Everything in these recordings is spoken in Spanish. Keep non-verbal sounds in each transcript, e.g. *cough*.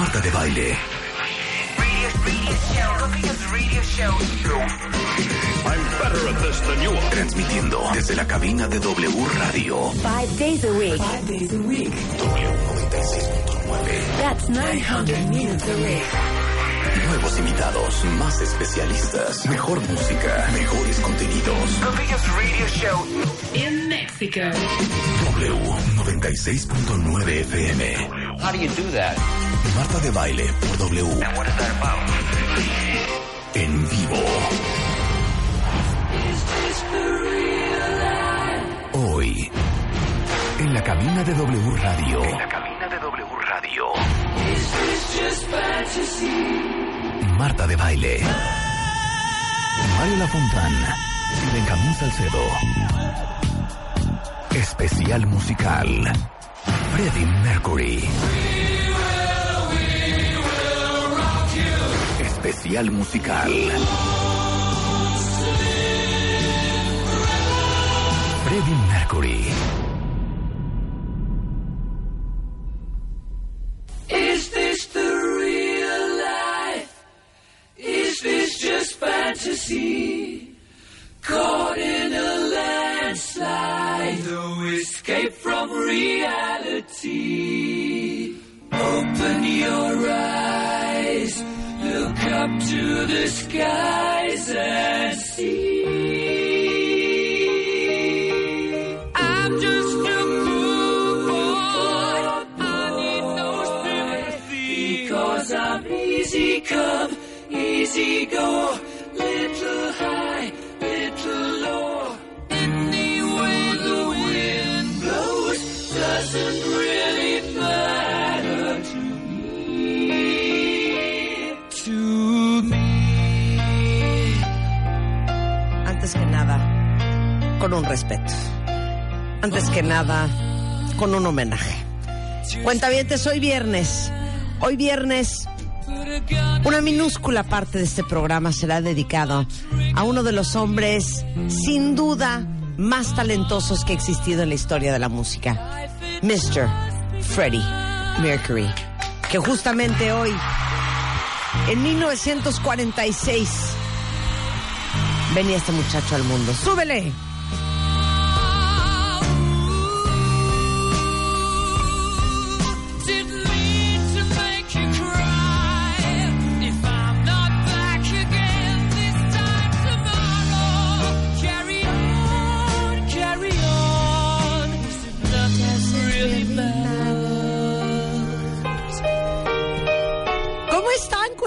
Marta de baile. I'm better at this than you are. Transmitiendo desde la cabina de W Radio. Five days a week. W96.9. That's 900 minutes a week. Nuevos invitados, más especialistas, mejor música, mejores contenidos. In Mexico. W96.9 FM. How do you do that? Marta de baile por W. En vivo. Hoy, en la cabina de W Radio. En la cabina de W Radio. Marta de baile. Mario Lafontán y Benjamín Salcedo. Especial musical. Freddie Mercury. Especial musical. Freddie Mercury. Is this the real life? Is this just fantasy? Caught in a landslide, no escape from reality. Open your eyes, up to the skies and see. I'm just a poor boy. I need no sympathy. Because I'm easy come, easy go. Con un respeto. Antes que nada, con un homenaje. Cuentavientes, hoy viernes. Hoy viernes, una minúscula parte de este programa será dedicado a uno de los hombres, sin duda, más talentosos que ha existido en la historia de la música. Mr. Freddie Mercury. Que justamente hoy, en 1946, venía este muchacho al mundo. ¡Súbele!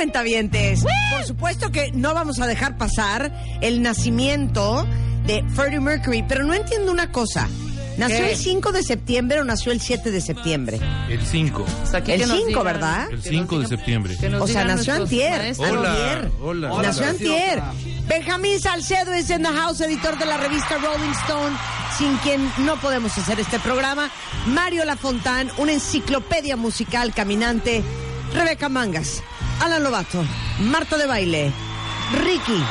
Cuentavientes? Por supuesto que no vamos a dejar pasar el nacimiento de Freddie Mercury, pero no entiendo una cosa. ¿Nació ¿Qué? el 5 de septiembre o nació el 7 de septiembre? El 5. El 5, ¿verdad? El 5 de septiembre. O sea, nació antier. Hola, antier. hola. Nació Hola. antier. Benjamín Salcedo es en the house, editor de la revista Rolling Stone, sin quien no podemos hacer este programa. Mario Lafontán, una enciclopedia musical caminante. Rebeca Mangas, Alan Lobato, Marta de Baile, Ricky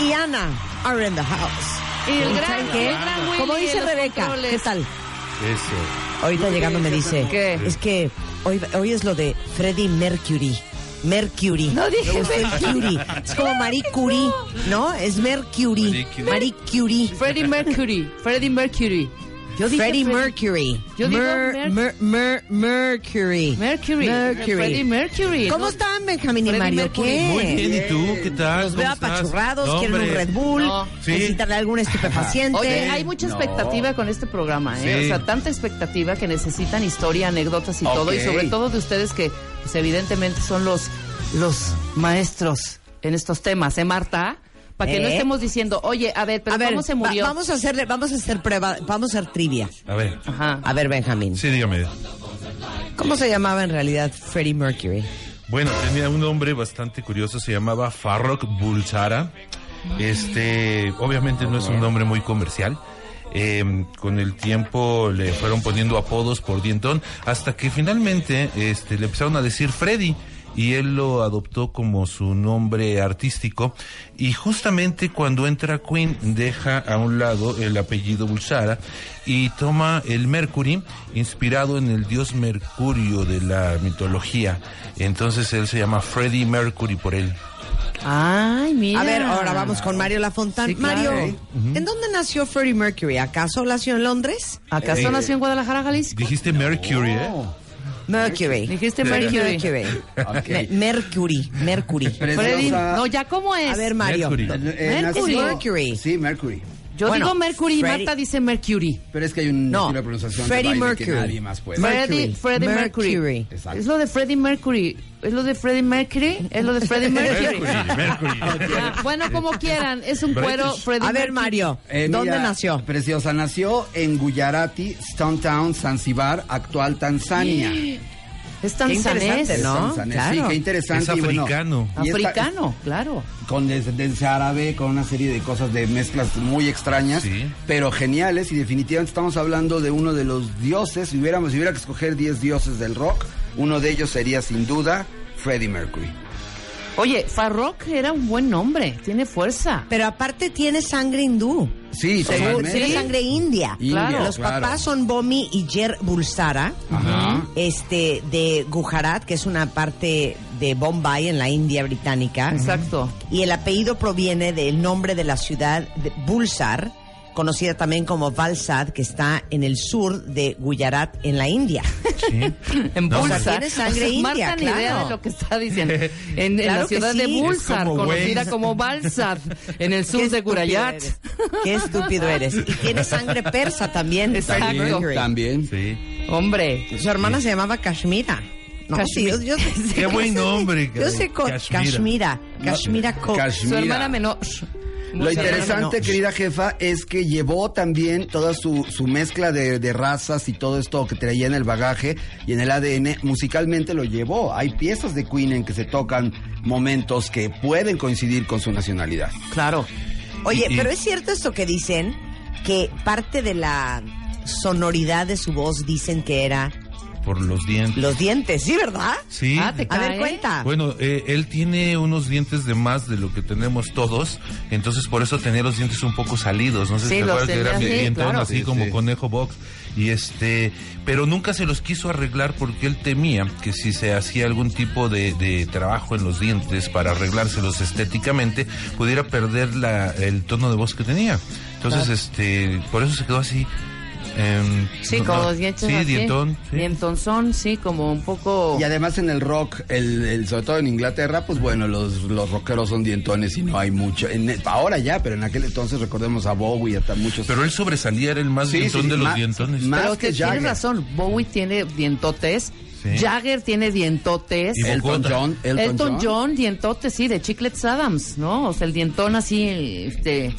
y Ana are in the house. Y el gran- ¿saben qué? el gran Willy Como dice Rebeca, controles. ¿qué tal? Eso. Ahorita llegando me dice, ¿Qué? es que hoy, hoy es lo de Freddie Mercury. Mercury. No dije Me gustó el Curie. Es como Marie Curie, ¿no? Es Mercury. Marie Curie. Marie Curie. Freddie Mercury. Freddie Mercury. Yo dije Freddie Mercury. Yo digo Mer- Mer- Mer- Mer- Mercury. Mercury. Mercury. Freddie Mercury. ¿Cómo están, Benjamín y Mario? Mercury. ¿Qué? Muy bien, ¿y tú? ¿Qué tal? Los ¿Cómo veo estás? apachurrados, No, quieren un. Red Bull, No. Sí. necesitan algún estupefaciente. Oye, hay mucha expectativa con este programa, ¿eh? Sí. O sea, tanta expectativa que necesitan historia, anécdotas y todo, y sobre todo de ustedes que, pues evidentemente son los, los maestros en estos temas, ¿eh, Marta? Para que no ¿Eh? estemos diciendo, oye, a ver, pero a ver, ¿cómo se va- murió? vamos a hacerle, vamos a hacer prueba, vamos a hacer trivia. A ver. A ver, Benjamín. Sí, dígame. ¿Cómo se llamaba en realidad Freddie Mercury? Bueno, tenía un nombre bastante curioso, se llamaba Farrokh Bulsara. Este, obviamente no es un nombre muy comercial. Eh, con el tiempo le fueron poniendo apodos por dientón hasta que finalmente este, le empezaron a decir Freddy y él lo adoptó como su nombre artístico y justamente cuando entra Queen deja a un lado el apellido Bulsara y toma el Mercury inspirado en el dios Mercurio de la mitología entonces él se llama Freddie Mercury por él Ay, mira. A ver, ahora vamos con Mario Lafontán. Sí, claro. Mario, ¿en dónde nació Freddie Mercury? ¿Acaso nació en Londres? ¿Acaso Eh, nació en Guadalajara, Jalisco? dijiste Mercury ¿eh? Mercury. Dijiste Mercury. Mercury. Me- Mercury. Mercury. Freddy, no, ya cómo es. A ver, Mario. Mercury. Eh, Mercury. Mercury. Sí, Mercury. Yo Bueno, digo Mercury y Freddie- Marta dice Mercury. Pero es que hay un No, estilo de pronunciación Freddie de baile que Mercury. nadie más puede. Mercury. Freddie, Mercury. Mercury. Exacto. Es lo de Freddie Mercury. Es lo de Freddie Mercury. Es lo de Freddie *laughs* Mercury. Mercury, Mercury. Ah, bueno, como quieran. Es un cuero. Freddie A ver, Mercury. Mario, Eh, ¿dónde mira, nació? Preciosa, nació en Gujarati, Stone Town, Zanzibar, actual Tanzania. *gasps* Es Qué tanzanés. interesante, ¿no? Claro. Sí, qué interesante. Es y bueno, africano. y esta- Africano, claro. con descendencia árabe, con una serie de cosas de mezclas muy extrañas, Sí. pero geniales y definitivamente estamos hablando de uno de los dioses, si hubiéramos, si hubiera que escoger 10 dioses del rock, uno de ellos sería sin duda Freddie Mercury. Oye, Farrokh era un buen nombre. Tiene fuerza. Pero aparte tiene sangre hindú. Sí, tiene sangre india. India, Claro. Los claro. papás son Bomi y Jer Bulsara, Ajá. este, de Gujarat, que es una parte de Bombay en la India británica. Exacto. Y el apellido proviene del nombre de la ciudad de Bulsar, conocida también como Valsad, que está en el sur de Gujarat, en la India. Sí. *laughs* En Bulsar. tiene sangre O sea, Marta india, ni idea claro. de lo que está diciendo. *laughs* En, en Claro la ciudad de. Bulsar, como conocida como Balsad, *laughs* en el sur de eres. Qué estúpido eres. Y tiene sangre persa también. Exacto. También. Sí. Hombre. Su hermana se llamaba Kashmira. No, sí, yo, yo- Qué buen nombre, Yo sé Kashmira. Kashmira. Kashmira Co. Kashmira. Su hermana menor. Lo interesante, no. querida jefa, es que llevó también toda su, su mezcla de, de razas y todo esto que traía en el bagaje y en el ADN, musicalmente lo llevó. Hay piezas de Queen en que se tocan momentos que pueden coincidir con su nacionalidad. Claro. Oye, Y- y- pero es cierto esto que dicen, que parte de la sonoridad de su voz dicen que era Por los dientes. los dientes, ¿sí, verdad? Sí. Ah, te A ver, cuenta. Bueno, eh, él tiene unos dientes de más de lo que tenemos todos, entonces por eso tenía los dientes un poco salidos. No sé Sí, si te acuerdas que era así, dientón claro. así Sí, como sí. conejo box. Y este, pero nunca se los quiso arreglar porque él temía que si se hacía algún tipo de, de trabajo en los dientes para arreglárselos estéticamente, pudiera perder la, el tono de voz que tenía. Entonces, este, por eso se quedó así. Em, Sí, no, los dientes Sí, así. dientón. sí. Dientonzón, sí, como un poco... Y además en el rock, el, el- sobre todo en Inglaterra, pues bueno, los, los rockeros son dientones y no hay mucho. En- ahora ya, pero en aquel entonces recordemos a Bowie y hasta muchos. Pero él sobresalía, era el más Sí, dientón sí, de los más- dientones. más- Pero que que tienes razón, Bowie tiene dientotes, Sí. Jagger tiene dientotes, Elton. John, Elton, Elton, John. dientotes, sí, de Chiclets Adams, ¿no? O sea, el dientón así, este,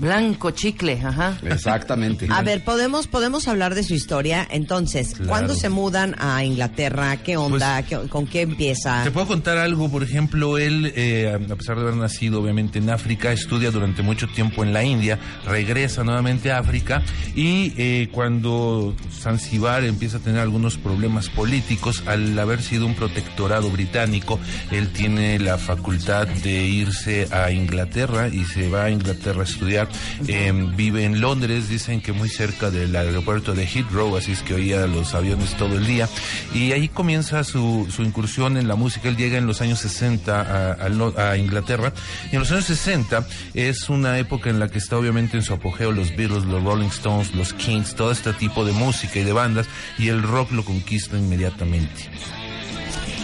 blanco chicle, ajá. Exactamente. A ver, podemos podemos hablar de su historia. Entonces, Claro. ¿cuándo se mudan a Inglaterra? ¿Qué onda? ¿Qué- ¿Con qué empieza? Te puedo contar algo, por ejemplo, él, eh, a pesar de haber nacido obviamente en África, estudia durante mucho tiempo en la India, regresa nuevamente a África y eh, cuando Zanzibar empieza a tener algunos problemas políticos, al haber sido un protectorado británico, él tiene la facultad de irse a Inglaterra y se va a Inglaterra a estudiar. Eh, vive en Londres, dicen que muy cerca del aeropuerto de Heathrow, así es que oía los aviones todo el día. Y ahí comienza su, su incursión en la música. Él llega en los años 60 a, a Inglaterra. Y en los años 60 es una época en la que está obviamente en su apogeo los Beatles, los Rolling Stones, los Kings, todo este tipo de música y de bandas. Y el rock lo conquista inmediatamente.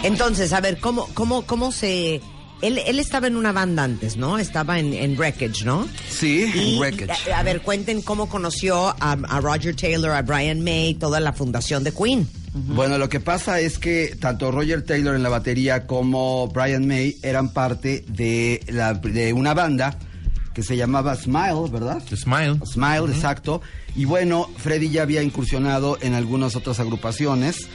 Entonces, a ver, ¿cómo, cómo, cómo se...? Él, él estaba en una banda antes, ¿no? Estaba en, en Wreckage, ¿no? Sí, Y, Wreckage. a, a ver, cuenten cómo conoció a, a Roger Taylor, a Brian May, toda la fundación de Queen. Bueno, lo que pasa es que tanto Roger Taylor en la batería como Brian May eran parte de, la, de una banda que se llamaba Smile, ¿verdad? Smile. Smile, exacto. Y bueno, Freddy ya había incursionado en algunas otras agrupaciones.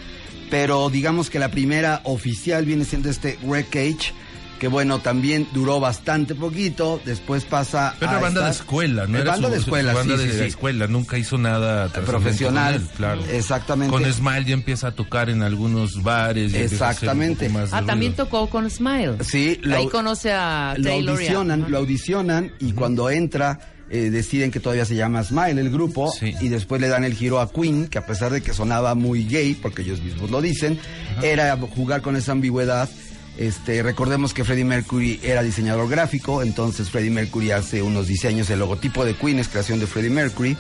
pero digamos que la primera oficial viene siendo este Wreckage, que bueno, también duró bastante poquito, después pasa Pero a era banda de escuela, ¿no? Eh, Era banda su- de su escuela, banda sí, de sí, la sí. escuela, nunca hizo nada Profesional, con él, claro. exactamente. Con Smile ya empieza a tocar en algunos bares. Exactamente. más de Ah, también ruido. tocó con Smile. Sí, lo- Ahí conoce a lo Taylor. audicionan, lo audicionan y cuando entra eh, deciden que todavía se llama Smile el grupo Sí. y después le dan el giro a Queen, que a pesar de que sonaba muy gay, porque ellos mismos lo dicen, era jugar con esa ambigüedad. Este, recordemos que Freddie Mercury era diseñador gráfico, entonces Freddie Mercury hace unos diseños, el logotipo de Queen es creación de Freddie Mercury.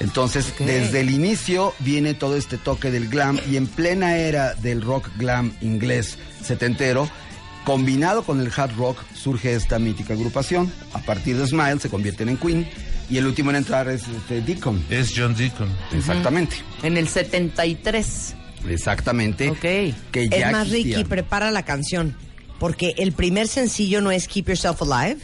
Entonces, desde el inicio viene todo este toque del glam y en plena era del rock glam inglés setentero, combinado con el hard rock, surge esta mítica agrupación. A partir de Smile se convierten en Queen y el último en entrar es este, Deacon. Es John Deacon. Exactamente. En el 73. Exactamente. Ok. Que ya Es más. Ricky, prepara la canción. Porque el primer sencillo no es Keep Yourself Alive.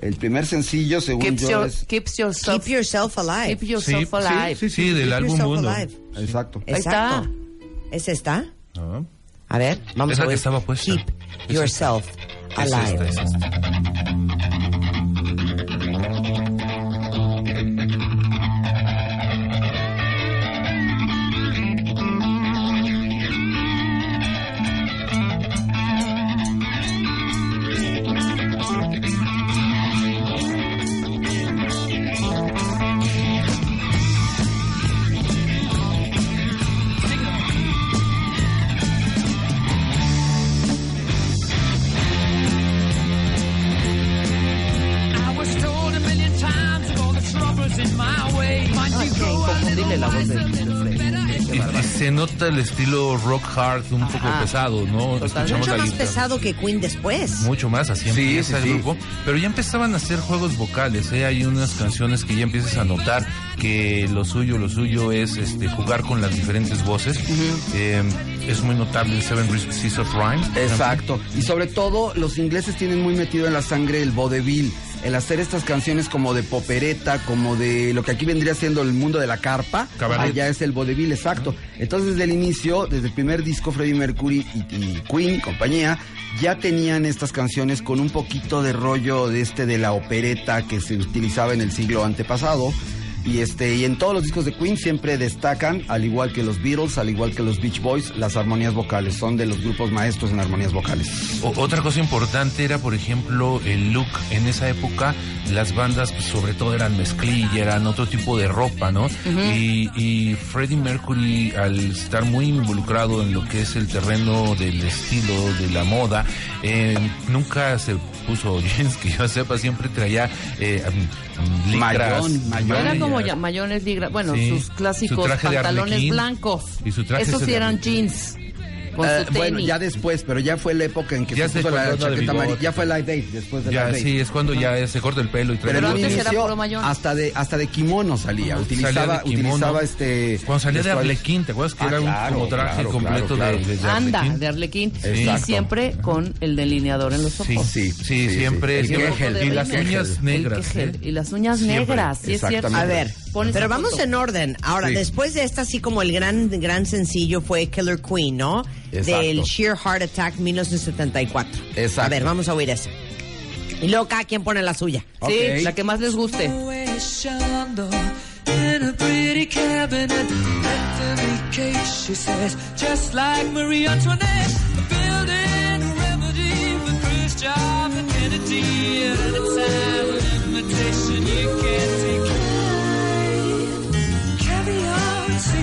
El primer sencillo, según Keeps, yo, your- es... keeps yourself, Keep Yourself Alive. keep yourself alive. Sí, sí, del Keep álbum Mundo. Alive. Exacto. Ahí está. ¿Es esta? Ah, A ver, vamos Esa a que ver. estaba puesta. Keep Es Yourself es Alive. esta, es esta. I nota el estilo rock hard un poco pesado, ¿no? Mucho la más guitarra. pesado que Queen después. Mucho más, así Sí, empieza sí, el sí. grupo. Pero ya empezaban a hacer juegos vocales, ¿eh? Hay unas canciones que ya empiezas a notar que lo suyo, lo suyo es este, jugar con las diferentes voces. Eh, es muy notable el Seven Seas of Rhyme. Exacto. Y sobre todo, los ingleses tienen muy metido en la sangre el vodevil. El hacer estas canciones como de popereta, como de lo que aquí vendría siendo el mundo de la carpa, Cabaret. allá es el vodevil, exacto. Entonces, desde el inicio, desde el primer disco, Freddie Mercury y, y Queen y compañía, ya tenían estas canciones con un poquito de rollo de este de la opereta que se utilizaba en el siglo antepasado. Y este y en todos los discos de Queen siempre destacan, al igual que los Beatles, al igual que los Beach Boys, las armonías vocales. Son de los grupos maestros en armonías vocales. O- otra cosa importante era, por ejemplo, el look. En esa época, las bandas, pues, sobre todo, eran mezclilla, eran otro tipo de ropa, ¿no? y, y Freddie Mercury, al estar muy involucrado en lo que es el terreno del estilo, de la moda, eh, nunca se puso jeans, que yo sepa, siempre traía eh, um, licras. Mayón, mayón. Era como ya mayones ligra, bueno, Sí. sus clásicos Su pantalones blancos. Y su traje Esos sí eran jeans. Con su tenis. bueno, ya después, pero ya fue la época en que Ya se puso la chaqueta amarilla. Ya fue Live Aid, después de Ya, Live Aid. sí, es cuando ya se corta el pelo y trae Pero Pero antes era inicio, puro mayón. hasta de hasta de kimono salía. Utilizaba, de kimono. utilizaba este. Cuando salía de Arlequín, ¿te acuerdas que Ah, era un claro, como traje claro, completo claro, de- claro. de, de Anda, de Arlequín. Y siempre con el delineador en los ojos. Sí, Sí, sí, siempre. Y las uñas negras. Y las uñas negras, sí es cierto. A ver, Pero vamos foto. en orden. Ahora, Sí. después de esta, así como el gran, gran sencillo fue Killer Queen, ¿no? Exacto. Del Sheer Heart Attack 1974. Exacto. A ver, vamos a oír eso. Y luego cada quien pone la suya. Sí, la que más les guste. In a pretty cabinet, Anthony Cake, she says, just like Marie Antoinette, building a remedy for Khrushchev and Kennedy. At a time of invitation, you can't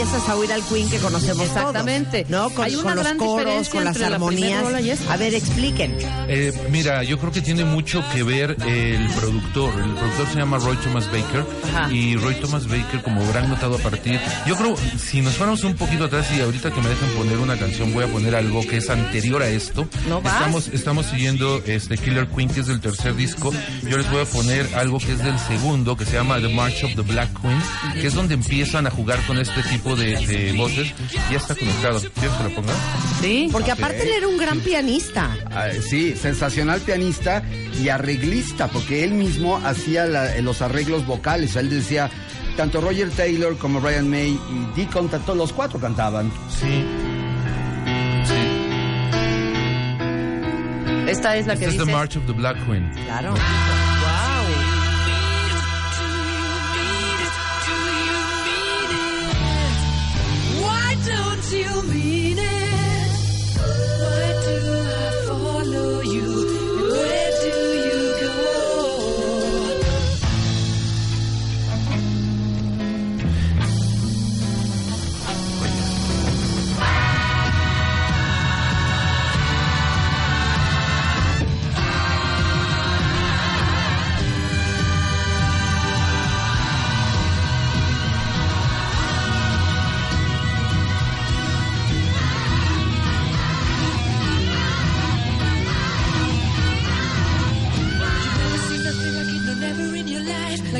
Empiezas a oír al Queen que conocemos Exactamente. todos, ¿no? Con, Hay una con los coros, diferencia con las la armonías. esta. A ver, expliquen. Eh, mira, yo creo que tiene mucho que ver el productor. El productor se llama Roy Thomas Baker Ajá. y Roy Thomas Baker, como habrán notado a partir, yo creo, si nos fuéramos un poquito atrás y ahorita que me dejen poner una canción, voy a poner algo que es anterior a esto. ¿No vas? Estamos, estamos siguiendo este Killer Queen, que es del tercer disco. Yo les voy a poner algo que es del segundo, que se llama The March of the Black Queen, que es donde empiezan a jugar con este tipo de, de voces. Ya está conectado. ¿Quieres que lo ponga? Sí. Porque aparte él era un gran pianista. Ah, sí, sensacional pianista y arreglista, porque él mismo hacía la- los arreglos vocales. Él decía, tanto Roger Taylor como Brian May y Deacon, tanto los cuatro cantaban. Sí. Sí. Esta es la que Esta es dice. The March of the Black Queen. Claro. Don't you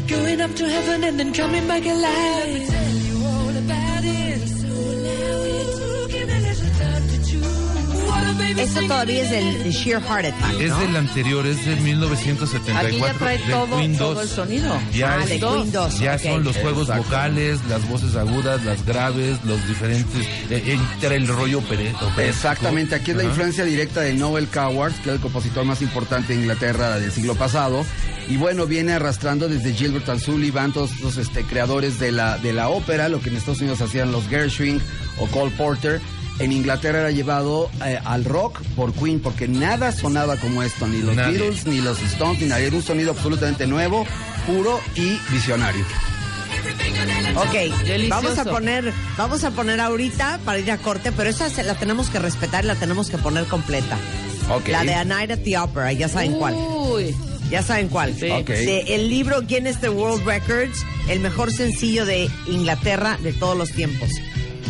going up to heaven and then coming back alive. Singing todavía es del de Sheer Heart Attack, Es ¿no? del anterior, es de 1974. Aquí ya trae todo, Queen todo 2. el sonido. Ya, Ah, es- de Queen 2, ya son los juegos Exacto. vocales, las voces agudas, las graves, los diferentes. Eh, entra el rollo operístico. Exactamente, aquí es la influencia directa de Noel Coward, que es el compositor más importante de Inglaterra del siglo pasado. Y bueno, viene arrastrando desde Gilbert and Sullivan, todos los este, creadores de la, de la ópera, lo que en Estados Unidos hacían los Gershwin o Cole Porter. En Inglaterra era llevado eh, al rock por Queen, porque nada sonaba como esto, ni los Nadie. Beatles, ni los Stones, ni nada. Era un sonido absolutamente nuevo, puro y visionario. Ok, Delicioso. vamos a poner, vamos a poner ahorita para ir a corte, pero esa se la tenemos que respetar y la tenemos que poner completa. Ok. La de A Night at the Opera, ya saben cuál. Uy. Ya saben cuál. Sí. Ok. De el libro Guinness de World Records, el mejor sencillo de Inglaterra de todos los tiempos.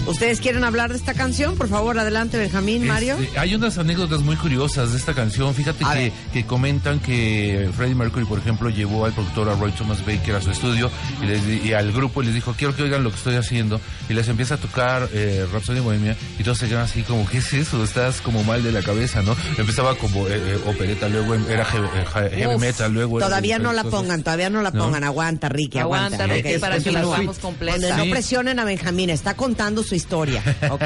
¿Ustedes quieren hablar de esta canción? Por favor, adelante, Benjamín, Mario. Este, hay unas anécdotas muy curiosas de esta canción. Fíjate que, comentan que Freddie Mercury, por ejemplo, llevó al productor a Roy Thomas Baker a su estudio y, les di- y al grupo y les dijo, quiero que oigan lo que estoy haciendo. Y les empieza a tocar eh, Rhapsody Bohemia y todos se quedan así como, ¿qué es eso? Estás como mal de la cabeza, ¿no? Empezaba como eh, eh, opereta, luego era heavy, eh, heavy Uf, metal, luego... era Todavía no la pongan, todavía no la ¿No? pongan. Aguanta, Ricky, aguanta. Aguanta, Ricky, para que la hagamos completa. No presionen a Benjamín, está contando su historia. *laughs* Ok,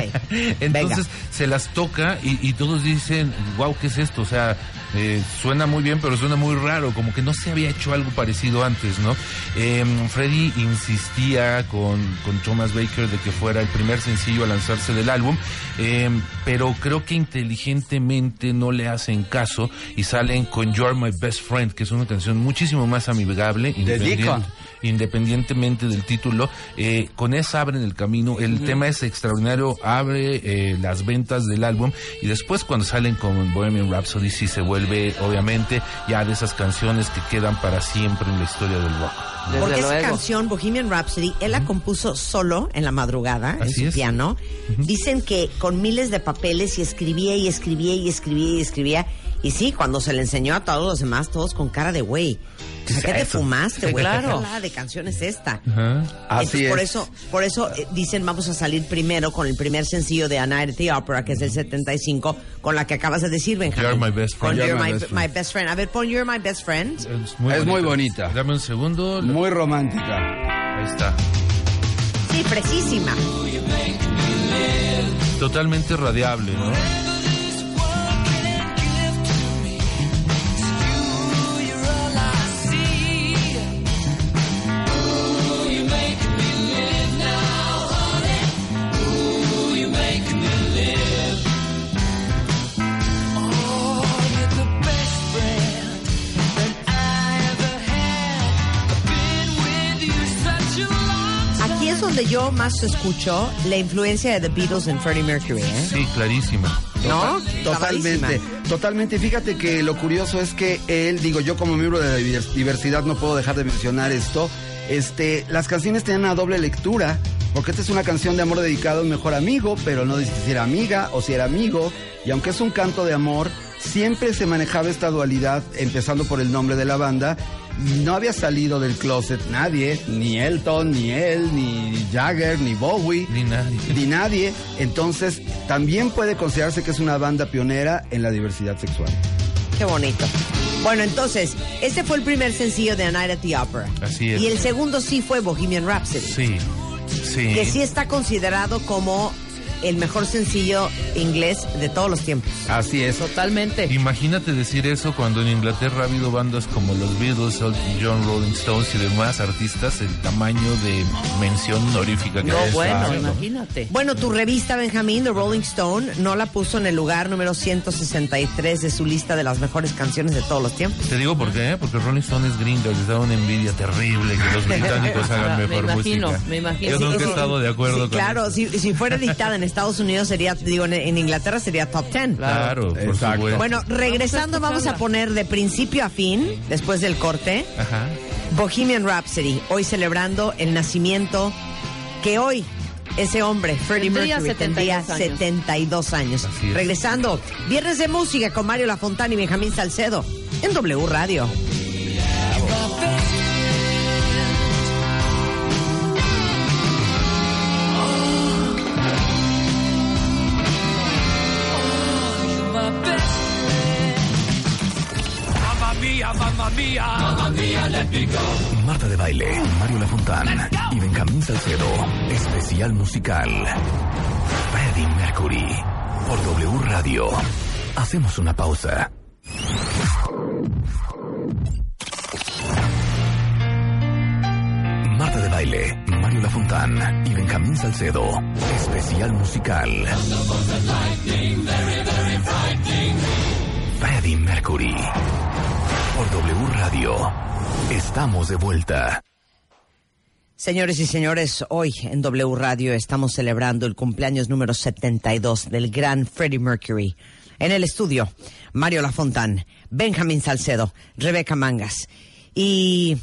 Entonces venga. se las toca y, y todos dicen, wow, ¿qué es esto? O sea, eh, suena muy bien, pero suena muy raro, como que no se había hecho algo parecido antes, ¿no? Eh, Freddy insistía con, con Thomas Baker de que fuera el primer sencillo a lanzarse del álbum, eh, pero creo que inteligentemente no le hacen caso y salen con You're My Best Friend, que es una canción muchísimo más amigable, independiente- Deacon. Independientemente del título, eh, con esa abren el camino. El tema es extraordinario, abre eh, las ventas del álbum y después cuando salen con Bohemian Rhapsody sí se vuelve, obviamente, ya de esas canciones que quedan para siempre en la historia del rock. Desde Porque esa canción, Bohemian Rhapsody, él la compuso solo en la madrugada, en su es. piano. Dicen que con miles de papeles y escribía y escribía y escribía y escribía. Y sí, cuando se le enseñó a todos los demás, todos con cara de güey. O sea, ¿Qué te fumaste, güey? Claro. ¿Qué de canción es esta? Ajá. Así Entonces, por es. eso, por eso eh, dicen vamos a salir primero con el primer sencillo de A Night at the Opera, que es del 75, con la que acabas de decir, Benjamín. You're my best friend. You're, You're my, my best my friend. best friend. A ver, pon You're my best friend. Es muy, Es muy bonita. bonita. Dame un segundo. Muy romántica. Ahí está. Sí, precisísima. Totalmente radiable, ¿no? Donde yo más escucho la influencia de The Beatles en Freddie Mercury, ¿eh? Sí, clarísima. ¿No? Totalmente, totalmente. Fíjate que lo curioso es que él, digo, yo como miembro de la divers- diversidad no puedo dejar de mencionar esto. Este, las canciones tenían una doble lectura, porque esta es una canción de amor dedicada a un mejor amigo, pero no dice si era amiga o si era amigo. Y aunque es un canto de amor, siempre se manejaba esta dualidad, empezando por el nombre de la banda. No había salido del closet nadie, ni Elton, ni él, ni Jagger, ni Bowie Ni nadie. ni nadie. Entonces, también puede considerarse que es una banda pionera en la diversidad sexual. Qué bonito. Bueno, entonces, este fue el primer sencillo de A Night at the Opera. Así es. Y el segundo sí fue Bohemian Rhapsody. Sí, sí. Que sí está considerado como el mejor sencillo inglés de todos los tiempos. Así es. Totalmente. Imagínate decir eso cuando en Inglaterra ha habido bandas como los Beatles, Elton John, Rolling Stones y demás artistas, el tamaño de mención honorífica que No, es. bueno, imagínate. Bueno, tu revista, Benjamín, The Rolling Stone, no la puso en el lugar número 163 de su lista de las mejores canciones de todos los tiempos. Te digo por qué, porque Rolling Stone es gringa, les da una envidia terrible que los *laughs* británicos hagan Me mejor imagino, música. me imagino. Yo Sí, nunca he estado de acuerdo Sí, con claro, eso. si, si fuera editada en *laughs* Estados Unidos sería, digo, en, en Inglaterra sería top 10. Claro, por Exacto. supuesto. Bueno, regresando Vamos a poner de principio a fin, después del corte, Ajá. Bohemian Rhapsody, hoy celebrando el nacimiento que hoy ese hombre, Freddie Tendría Mercury, tendría 72 años. 72 años. Regresando, Viernes de Música con Mario Lafontana y Benjamín Salcedo en W Radio. Marta de Baile, Mario Lafontán y Benjamín Salcedo. Especial musical. Freddie Mercury. Por W Radio. Hacemos una pausa. Marta de Baile, Mario Lafontán y Benjamín Salcedo. Especial musical. Freddie Mercury. Por W Radio. Estamos de vuelta. Señores y señores, hoy en W Radio estamos celebrando el cumpleaños número 72 del gran Freddie Mercury. En el estudio, Mario Lafontán, Benjamín Salcedo, Rebeca Mangas. Y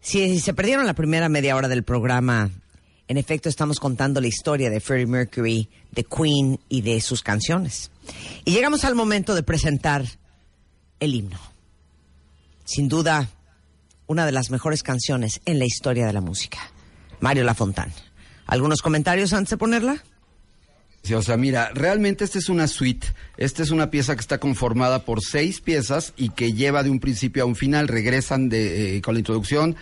si se perdieron la primera media hora del programa, en efecto estamos contando la historia de Freddie Mercury, de Queen y de sus canciones. Y llegamos al momento de presentar el himno. Sin duda, una de las mejores canciones en la historia de la música. Mario Lafontán. ¿Algunos comentarios antes de ponerla? Sí, o sea, mira, realmente esta es una suite. Esta es una pieza que está conformada por seis piezas y que lleva de un principio a un final. Regresan de, eh, con la introducción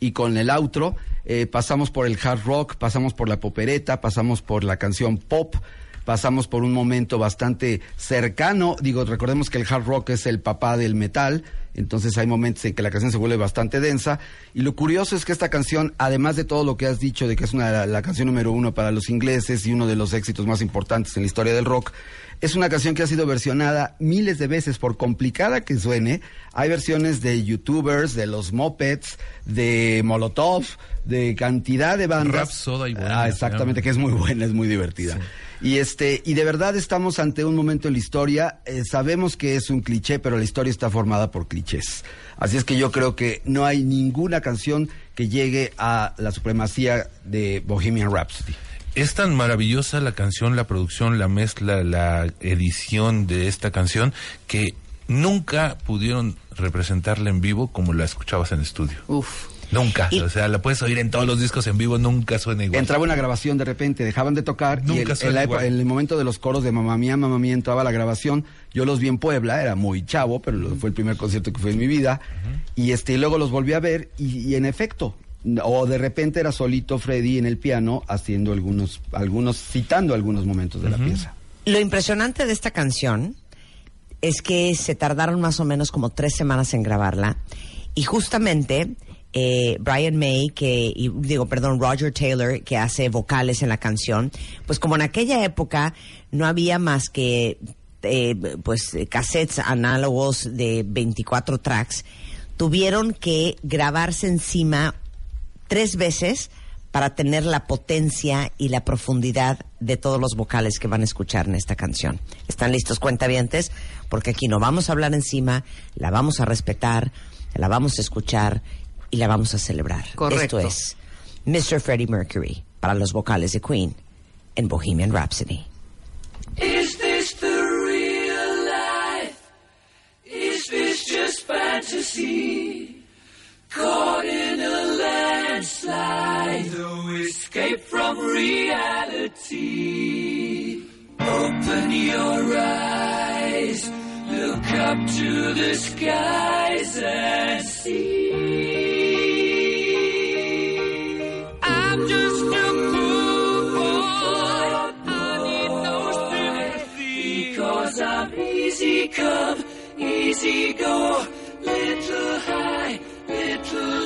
y con el outro. Eh, pasamos por el hard rock, pasamos por la popereta, pasamos por la canción pop, pasamos por un momento bastante cercano. Digo, recordemos que el hard rock es el papá del metal. Entonces hay momentos en que la canción se vuelve bastante densa. Y lo curioso es que esta canción, además de todo lo que has dicho de que es una, la canción número uno para los ingleses y uno de los éxitos más importantes en la historia del rock, es una canción que ha sido versionada miles de veces, por complicada que suene. Hay versiones de youtubers, de los Mopeds, de Molotov, de cantidad de bandas. Rap Soda y Bohemia, Ah, exactamente, que es muy buena, es muy divertida. Y este, y de verdad estamos ante un momento en la historia. eh, sabemos que es un cliché, pero la historia está formada por clichés. Así es que yo creo que no hay ninguna canción que llegue a la supremacía de Bohemian Rhapsody. Es tan maravillosa la canción, la producción, la mezcla, la edición de esta canción que nunca pudieron representarla en vivo como la escuchabas en estudio. Uf. Nunca. Y- O sea, la puedes oír en todos los discos en vivo, nunca suena igual. Entraba una grabación de repente, dejaban de tocar y Nunca en, suena la igual. época- en el momento de los coros de Mamá Mía, Mamá Mía entraba la grabación. Yo los vi en Puebla, era muy chavo, pero fue el primer concierto que fue en mi vida. Y este y luego los volví a ver y, y en efecto, o de repente era solito Freddy en el piano haciendo algunos, algunos, citando algunos momentos de la pieza. Lo impresionante de esta canción es que se tardaron más o menos como tres semanas en grabarla y justamente eh, Brian May, que y, digo, perdón, Roger Taylor, que hace vocales en la canción, pues como en aquella época no había más que eh, pues cassettes análogos de 24 tracks, tuvieron que grabarse encima tres veces para tener la potencia y la profundidad de todos los vocales que van a escuchar en esta canción. ¿Están listos, cuentavientes? Porque aquí no vamos a hablar encima, la vamos a respetar, la vamos a escuchar y la vamos a celebrar. Correcto. Esto es Mr. Freddie Mercury para los vocales de Queen en Bohemian Rhapsody. Is this the real life? Is this just fantasy? Caught in a landslide, no escape from reality. Open your eyes, look up to the skies and see. I'm just a poor boy. I need no sympathy. Because I'm easy come, easy go. Little high, little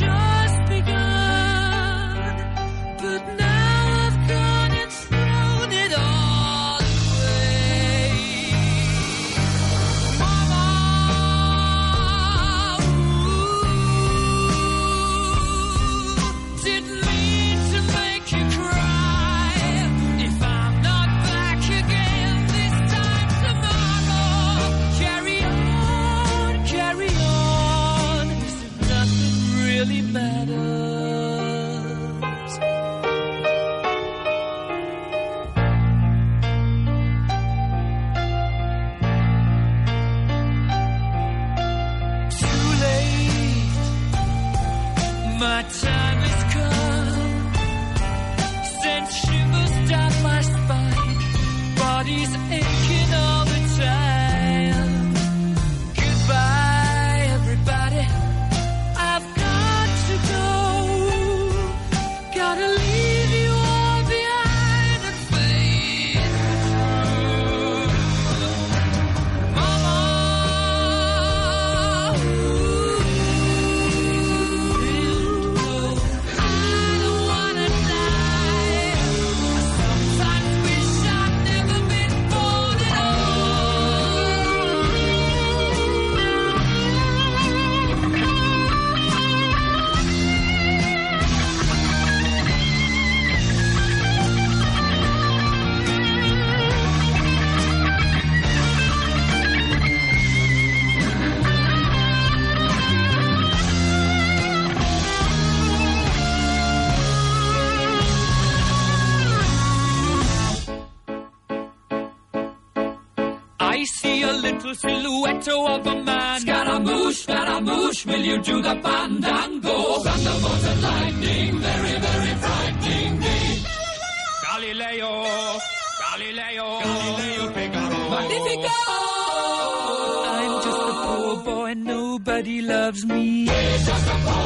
life silhouette of a man. Scaramouche, Scaramouche, will you do the fandango? Thunderbolt and lightning, very, very frightening me. Galileo, Galileo, Galileo Figaro. Magnifico! I'm just a poor boy, nobody loves me. He's just a poor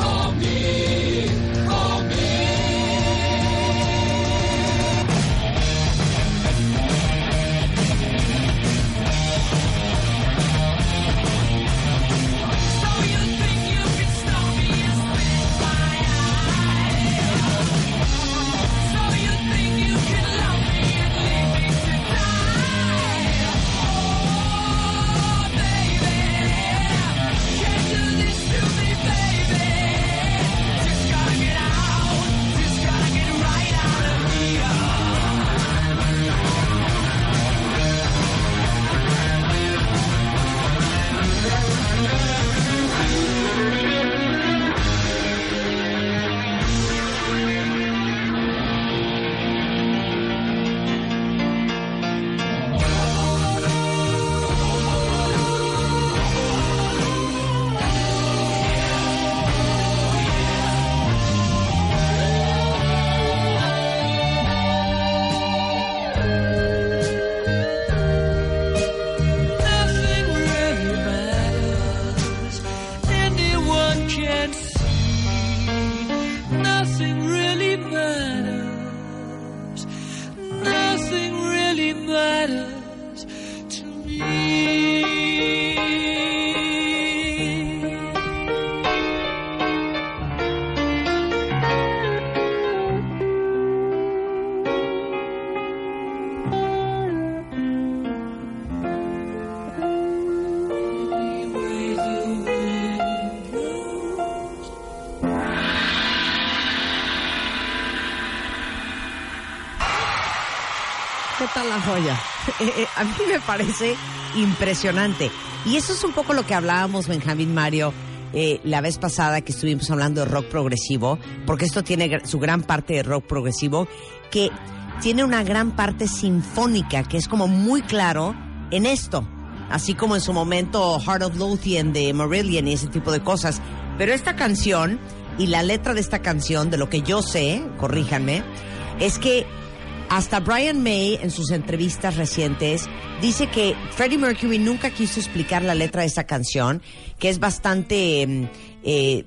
For me. For me. *laughs* Eh, eh, a mí me parece impresionante. Y eso es un poco lo que hablábamos, Benjamín Mario, eh, la vez pasada que estuvimos hablando de rock progresivo, porque esto tiene su gran parte de rock progresivo, que tiene una gran parte sinfónica, que es como muy claro en esto. Así como en su momento Heart of Lothian de Marillion y ese tipo de cosas. Pero esta canción y la letra de esta canción, de lo que yo sé, corríjanme, es que hasta Brian May, en sus entrevistas recientes, dice que Freddie Mercury nunca quiso explicar la letra de esta canción, que es bastante, eh, eh,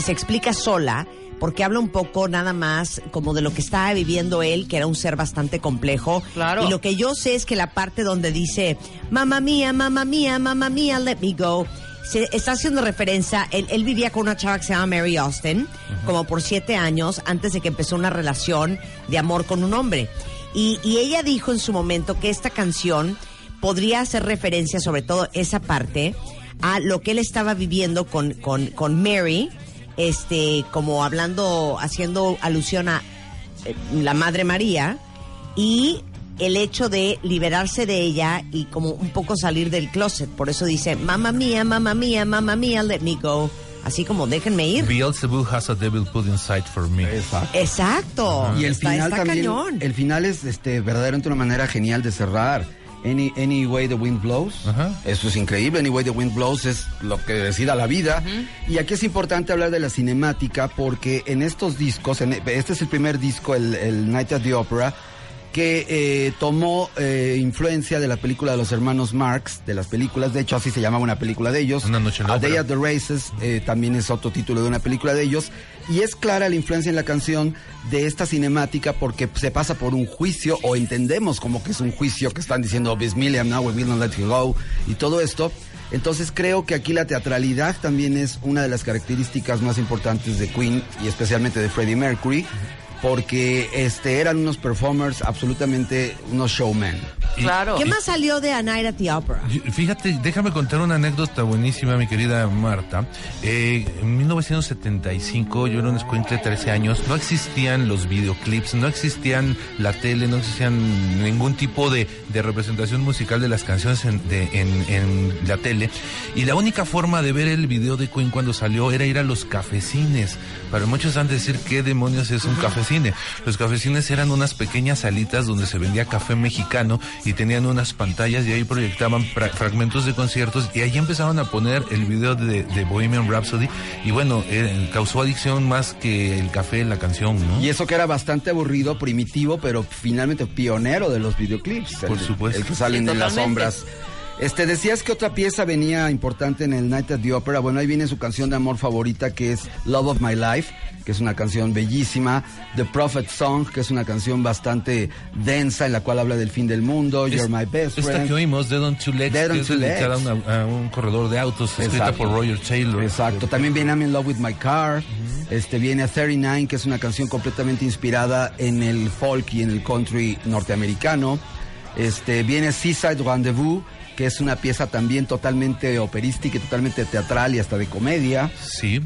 se explica sola, porque habla un poco nada más como de lo que estaba viviendo él, que era un ser bastante complejo. Claro. Y lo que yo sé es que la parte donde dice, mamá mía, mamá mía, mamá mía, let me go, se está haciendo referencia, él, él vivía con una chava que se llama Mary Austin, como por siete años, antes de que empezó una relación de amor con un hombre. Y, y ella dijo en su momento que esta canción podría hacer referencia, sobre todo esa parte, a lo que él estaba viviendo con, con, con Mary, este, como hablando, haciendo alusión a eh, la Madre María, y el hecho de liberarse de ella y como un poco salir del closet. Por eso dice, mamá mía, mamá mía, mamá mía, let me go. Así como déjenme ir. Beelzebub has a devil put inside for me. Exacto. Exacto. Y el Está- final está también, cañón. el final es este verdaderamente una manera genial de cerrar. Any, any way the wind blows. Ajá. Eso es increíble. Any way the wind blows es lo que decida la vida. Y aquí es importante hablar de la cinemática porque en estos discos, en- este es el primer disco, el, el Night at the Opera, que eh, tomó eh, influencia de la película de los hermanos Marx, de las películas, de hecho así se llamaba una película de ellos. Una noche en la A Day at the Races eh, también es otro título de una película de ellos. Y es clara la influencia en la canción de esta cinemática porque se pasa por un juicio o entendemos como que es un juicio que están diciendo Miss Milliam, now we will not let you go y todo esto. Entonces creo que aquí la teatralidad también es una de las características más importantes de Queen y especialmente de Freddie Mercury porque este eran unos performers absolutamente unos showmen. Claro. ¿Qué más salió de A Night at the Opera? Fíjate, déjame contar una anécdota buenísima, mi querida Marta. Eh, en 1975, yo era un escuincle de 13 años, no existían los videoclips, no existían la tele, no existían ningún tipo de, de representación musical de las canciones en, de- en- en la tele. Y la única forma de ver el video de Queen cuando salió era ir a los cafecines. Para muchos han de decir, ¿qué demonios es un cafecine? Los cafecines eran unas pequeñas salitas donde se vendía café mexicano y tenían unas pantallas y ahí proyectaban fra- fragmentos de conciertos y ahí empezaron a poner el video de, de Bohemian Rhapsody y bueno, eh, causó adicción más que el café, la canción, ¿no? Y eso que era bastante aburrido, primitivo, pero finalmente pionero de los videoclips. Por el, supuesto. El que salen en las sombras. Este, decías que otra pieza venía importante en el Night at the Opera. Bueno, ahí viene su canción de amor favorita, que es Love of My Life, que es una canción bellísima. The Prophet Song, que es una canción bastante densa, en la cual habla del fin del mundo. You're My Best Esta Friend. que oímos, Dead on Two Legs, Dead on que es dedicada a, un corredor de autos, escrita Exacto. por Roger Taylor. Exacto. También viene I'm in Love with My Car. Este viene a 39, que es una canción completamente inspirada en el folk y en el country norteamericano. Este viene Seaside Rendezvous, que es una pieza también totalmente operística, y totalmente teatral y hasta de comedia. Sí.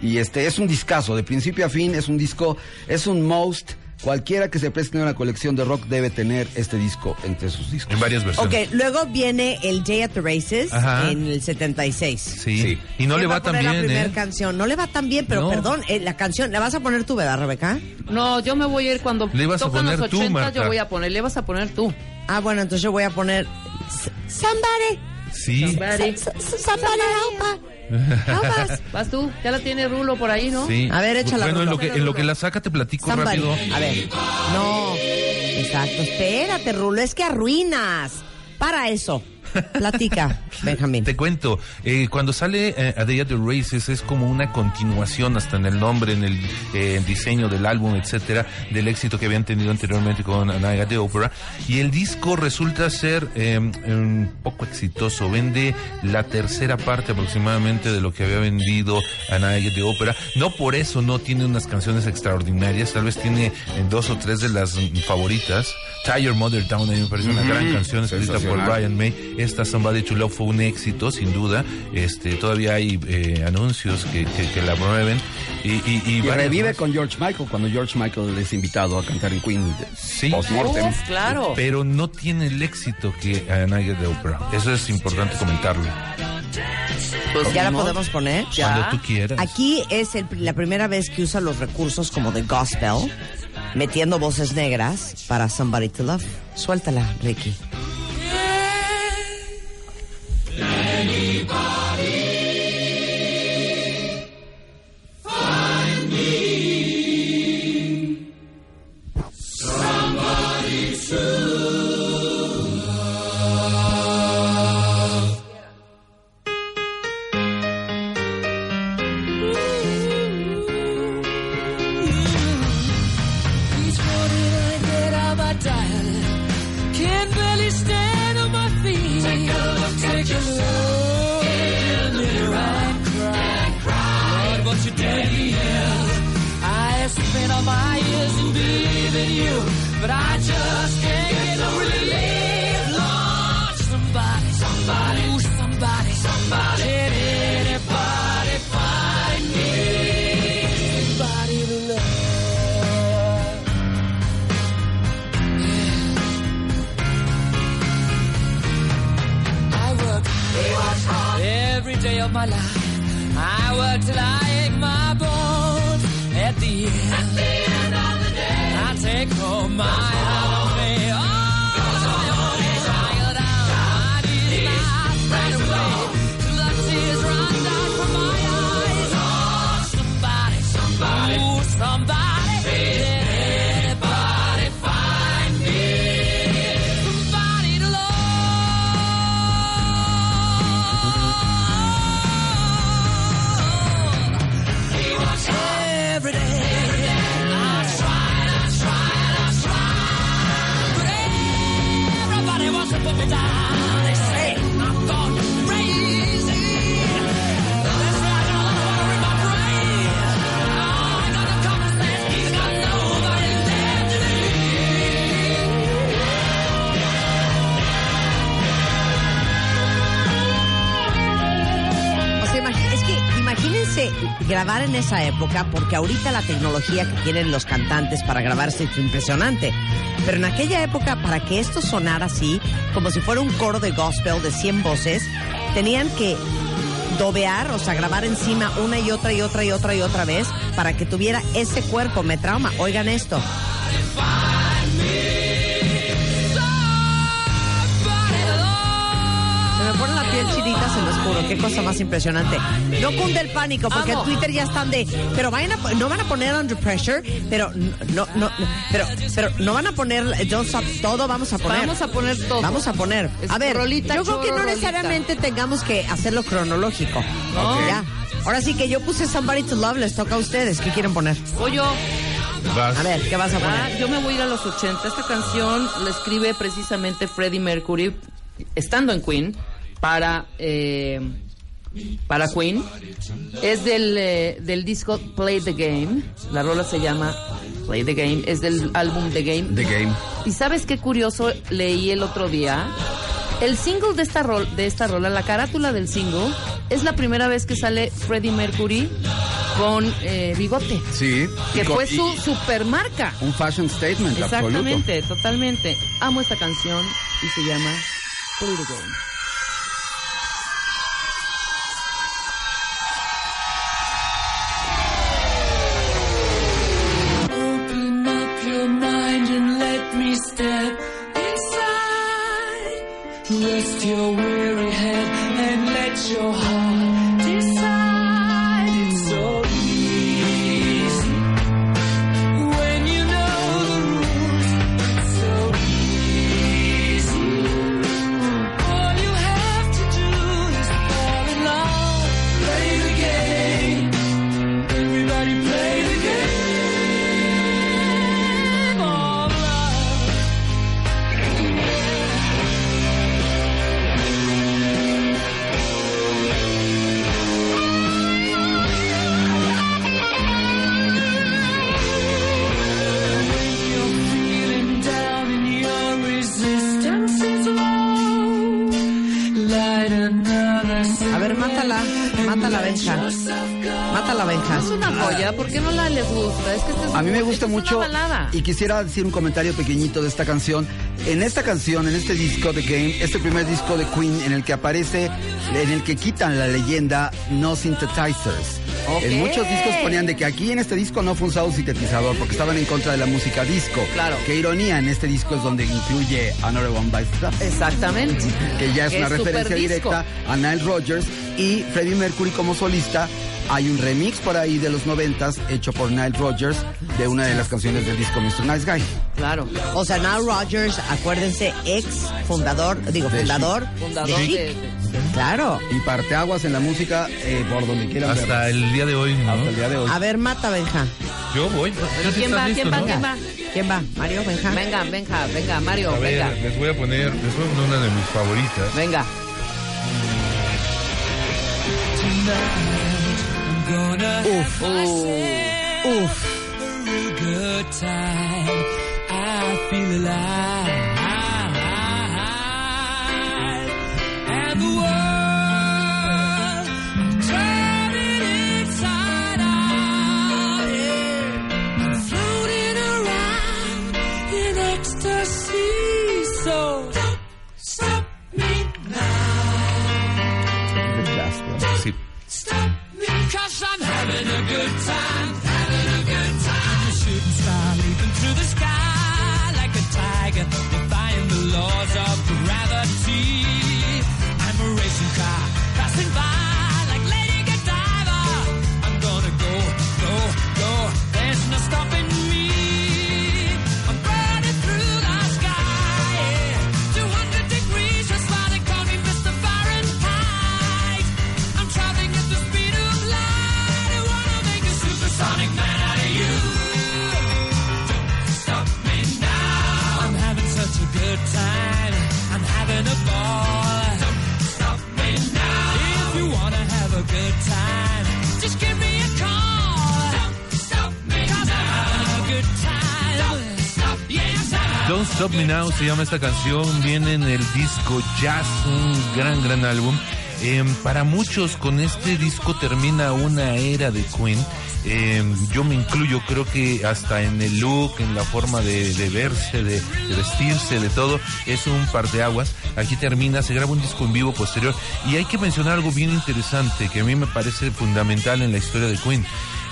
Y este es un discazo, de principio a fin es un disco, es un most. Cualquiera que se preste una colección de rock debe tener este disco entre sus discos. En varias versiones. Ok, luego viene el Day at the Races Ajá. en el 76. Sí. Sí. Y no ¿Quién le va va tan poner la bien, primera ¿eh? canción. No le va tan bien, pero No. perdón, eh, la canción, ¿la vas a poner tú, verdad, Rebeca? No, yo me voy a ir cuando Le ibas a poner los tú, 80, Marta. yo voy a poner, le vas a poner tú. Ah, bueno, entonces yo voy a poner Somebody, Sí. Somebody. somebody help us. *laughs* Vas tú, ya la tiene Rulo por ahí, ¿no? Sí. A ver, échala, Bueno, en lo, que, en lo que la saca te platico Somebody. rápido. A ver. No. Exacto. Espérate, Rulo. Es que arruinas. Para eso. Platica, Benjamín. Te cuento, eh, cuando sale eh, A Day at the Races es como una continuación hasta en el nombre, en el eh, diseño del álbum, etcétera, del éxito que habían tenido anteriormente con A Night at the Opera. Y el disco resulta ser eh, un poco exitoso. Vende la tercera parte aproximadamente de lo que había vendido A Night at the Opera. No por eso no tiene unas canciones extraordinarias, tal vez tiene eh, dos o tres de las favoritas, Tie Your Mother Down, a mí me parece una gran canción escrita por. Brian May. Esta Somebody to Love fue un éxito, sin duda. Este, todavía hay eh, anuncios que, que- que la promueven. Y, y, y revive más. con George Michael cuando George Michael es invitado a cantar en Queen. Sí. Postmortem. Uf, claro. Pero no tiene el éxito que a Night de Opera. Eso es importante comentarlo. Pues ¿Ya la podemos poner? Cuando tú quieras. Aquí es el- la primera vez que usa los recursos como de gospel, metiendo voces negras para Somebody to Love. Suéltala, Ricky. Anybody find me somebody to love? My dial. Can barely stand my feet. Take a look, take a look in the mirror and cry. Lord, what you did here. I spent all my years in believing you, but I just can't get no relief. Till I grabar en esa época, porque ahorita la tecnología que tienen los cantantes para grabarse es impresionante. Pero en aquella época, para que esto sonara así, como si fuera un coro de gospel de 100 voces, tenían que dobear, o sea, grabar encima una y otra y otra y otra y otra vez para que tuviera ese cuerpo. Me trauma. Oigan esto. Chinita, se los juro. Qué cosa más impresionante. No cunde el pánico, porque Amo. en Twitter ya están de. Pero vayan a, no van a poner Under Pressure, pero no, no, no, pero, pero no van a poner Don't Stop. Todo vamos a poner. Vamos a poner todo. Vamos a poner. A ver, rolita, yo creo que no rolita. necesariamente tengamos que hacerlo cronológico. No. Ya. Ahora sí que yo puse Somebody to Love, les toca a ustedes. ¿Qué quieren poner? Voy yo. Vas. A ver, ¿qué vas a Ah, poner? yo me voy a ir a los 80. Esta canción la escribe precisamente Freddie Mercury, estando en Queen, para, eh, para Queen. Es del, eh, del disco Play the Game. La rola se llama Play the Game. Es del álbum The Game. The Game. ¿Y sabes qué curioso leí el otro día? El single de esta, rol, de esta rola, la carátula del single, es la primera vez que sale Freddie Mercury con eh, bigote. Sí. Que fue su supermarca. Un fashion statement, absoluto. Exactamente, totalmente. Amo esta canción y se llama Play the Game. Mata la Benja. Mata la Benja. Es una joya, ¿por qué no la les gusta? Es que esta es A mí me gusta mucho y quisiera decir un comentario pequeñito de esta canción. En esta canción, en este disco de Game, este primer disco de Queen en el que aparece, en el que quitan la leyenda no synthesizers. En muchos discos ponían de que aquí en este disco no fue usado sintetizador porque estaban en contra de la música disco. Claro. Qué ironía, en este disco es donde incluye Another One Bites Dust. Exactamente. que ya es Que una es referencia directa a Nile Rodgers y Freddie Mercury como solista. Hay un remix por ahí de los noventas hecho por Nile Rodgers de una de las canciones del disco Mr. Nice Guy. Claro. O sea, Nile Rodgers, acuérdense, ex fundador, digo, fundador. Fundador de Chic. de- de- Claro. Y parteaguas en la música eh, por donde quieran Hasta el día de hoy, ¿no? Hasta el día de hoy. A ver, mata Benja. Yo voy. ¿quién va? listo, ¿Quién va? ¿no? ¿Quién va? ¿Quién va? ¿Mario Benja? Venga, venga, venga, Mario, A venga. les voy a poner, les voy a poner una de mis favoritas. Venga. Uf. Uf. good good time, having a good time. A shooting star leaping through the sky like a tiger, defying the laws of Stop Me Now se llama esta canción, viene en el disco Jazz, un gran, gran álbum. Eh, para muchos con este disco termina una era de Queen. Eh, yo me incluyo, creo que hasta en el look, en la forma de, de verse, de, de vestirse, de todo, es un parteaguas. Aquí termina, se graba un disco en vivo posterior. Y hay que mencionar algo bien interesante que a mí me parece fundamental en la historia de Queen.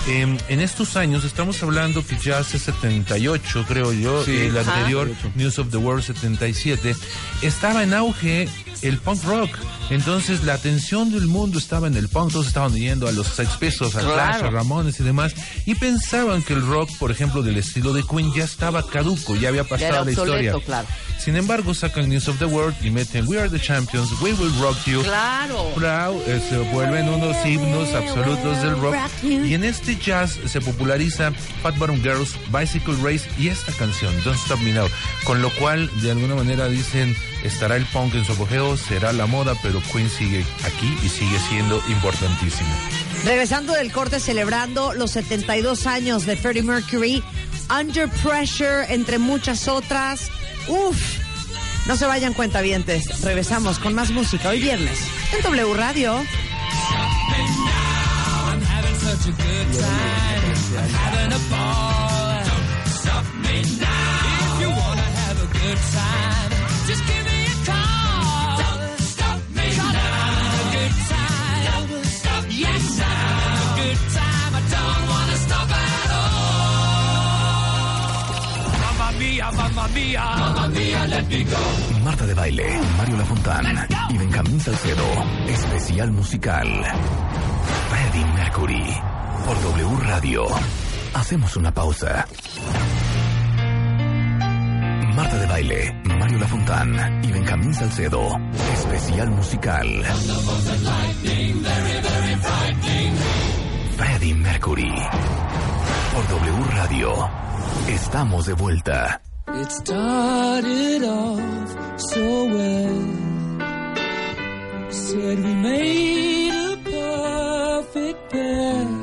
Eh, en estos años, estamos hablando que ya hace 78, creo yo, Sí. el Ajá. anterior News of the World 77, estaba en auge el punk rock. Entonces la atención del mundo estaba en el punk, todos estaban yendo a los Sex Pistols, a Claro. Clash, a Ramones y demás, y pensaban que el rock, por ejemplo, del estilo de Queen ya estaba caduco, ya había Ya pasado la historia. claro. Sin embargo, sacan News of the World y meten We Are the Champions, We Will Rock You. Claro. Proud, eh, se vuelven unos himnos absolutos del rock. Y en este jazz se populariza Fat Bottom Girls, Bicycle Race y esta canción, Don't Stop Me Now. Con lo cual, de alguna manera dicen, estará el punk en su apogeo, será la moda, pero Queen sigue aquí y sigue siendo importantísimo. Regresando del corte, celebrando los 72 años de Freddie Mercury, Under Pressure, entre muchas otras. Uf, no se vayan cuentavientes. Regresamos con más música hoy viernes en W Radio. I'm having such a good time. I'm having a ball. Don't stop me now. If you wanna have a good time, just give me a call. Don't stop me now. I'm having a good time. Don't stop yes, I'm having a good time. I don't wanna stop at all. Mamma mia, mamma mia, mamma mia, let me go. Marta de Baile, Mario Lafontán y Benjamín Salcedo. Especial musical. Freddie Mercury. Por W Radio. Hacemos una pausa. Marta de Baile, Mario Lafontán y Benjamín Salcedo. Especial musical. Freddie Mercury. Por W Radio. Estamos de vuelta. It started off so well. Said we made a perfect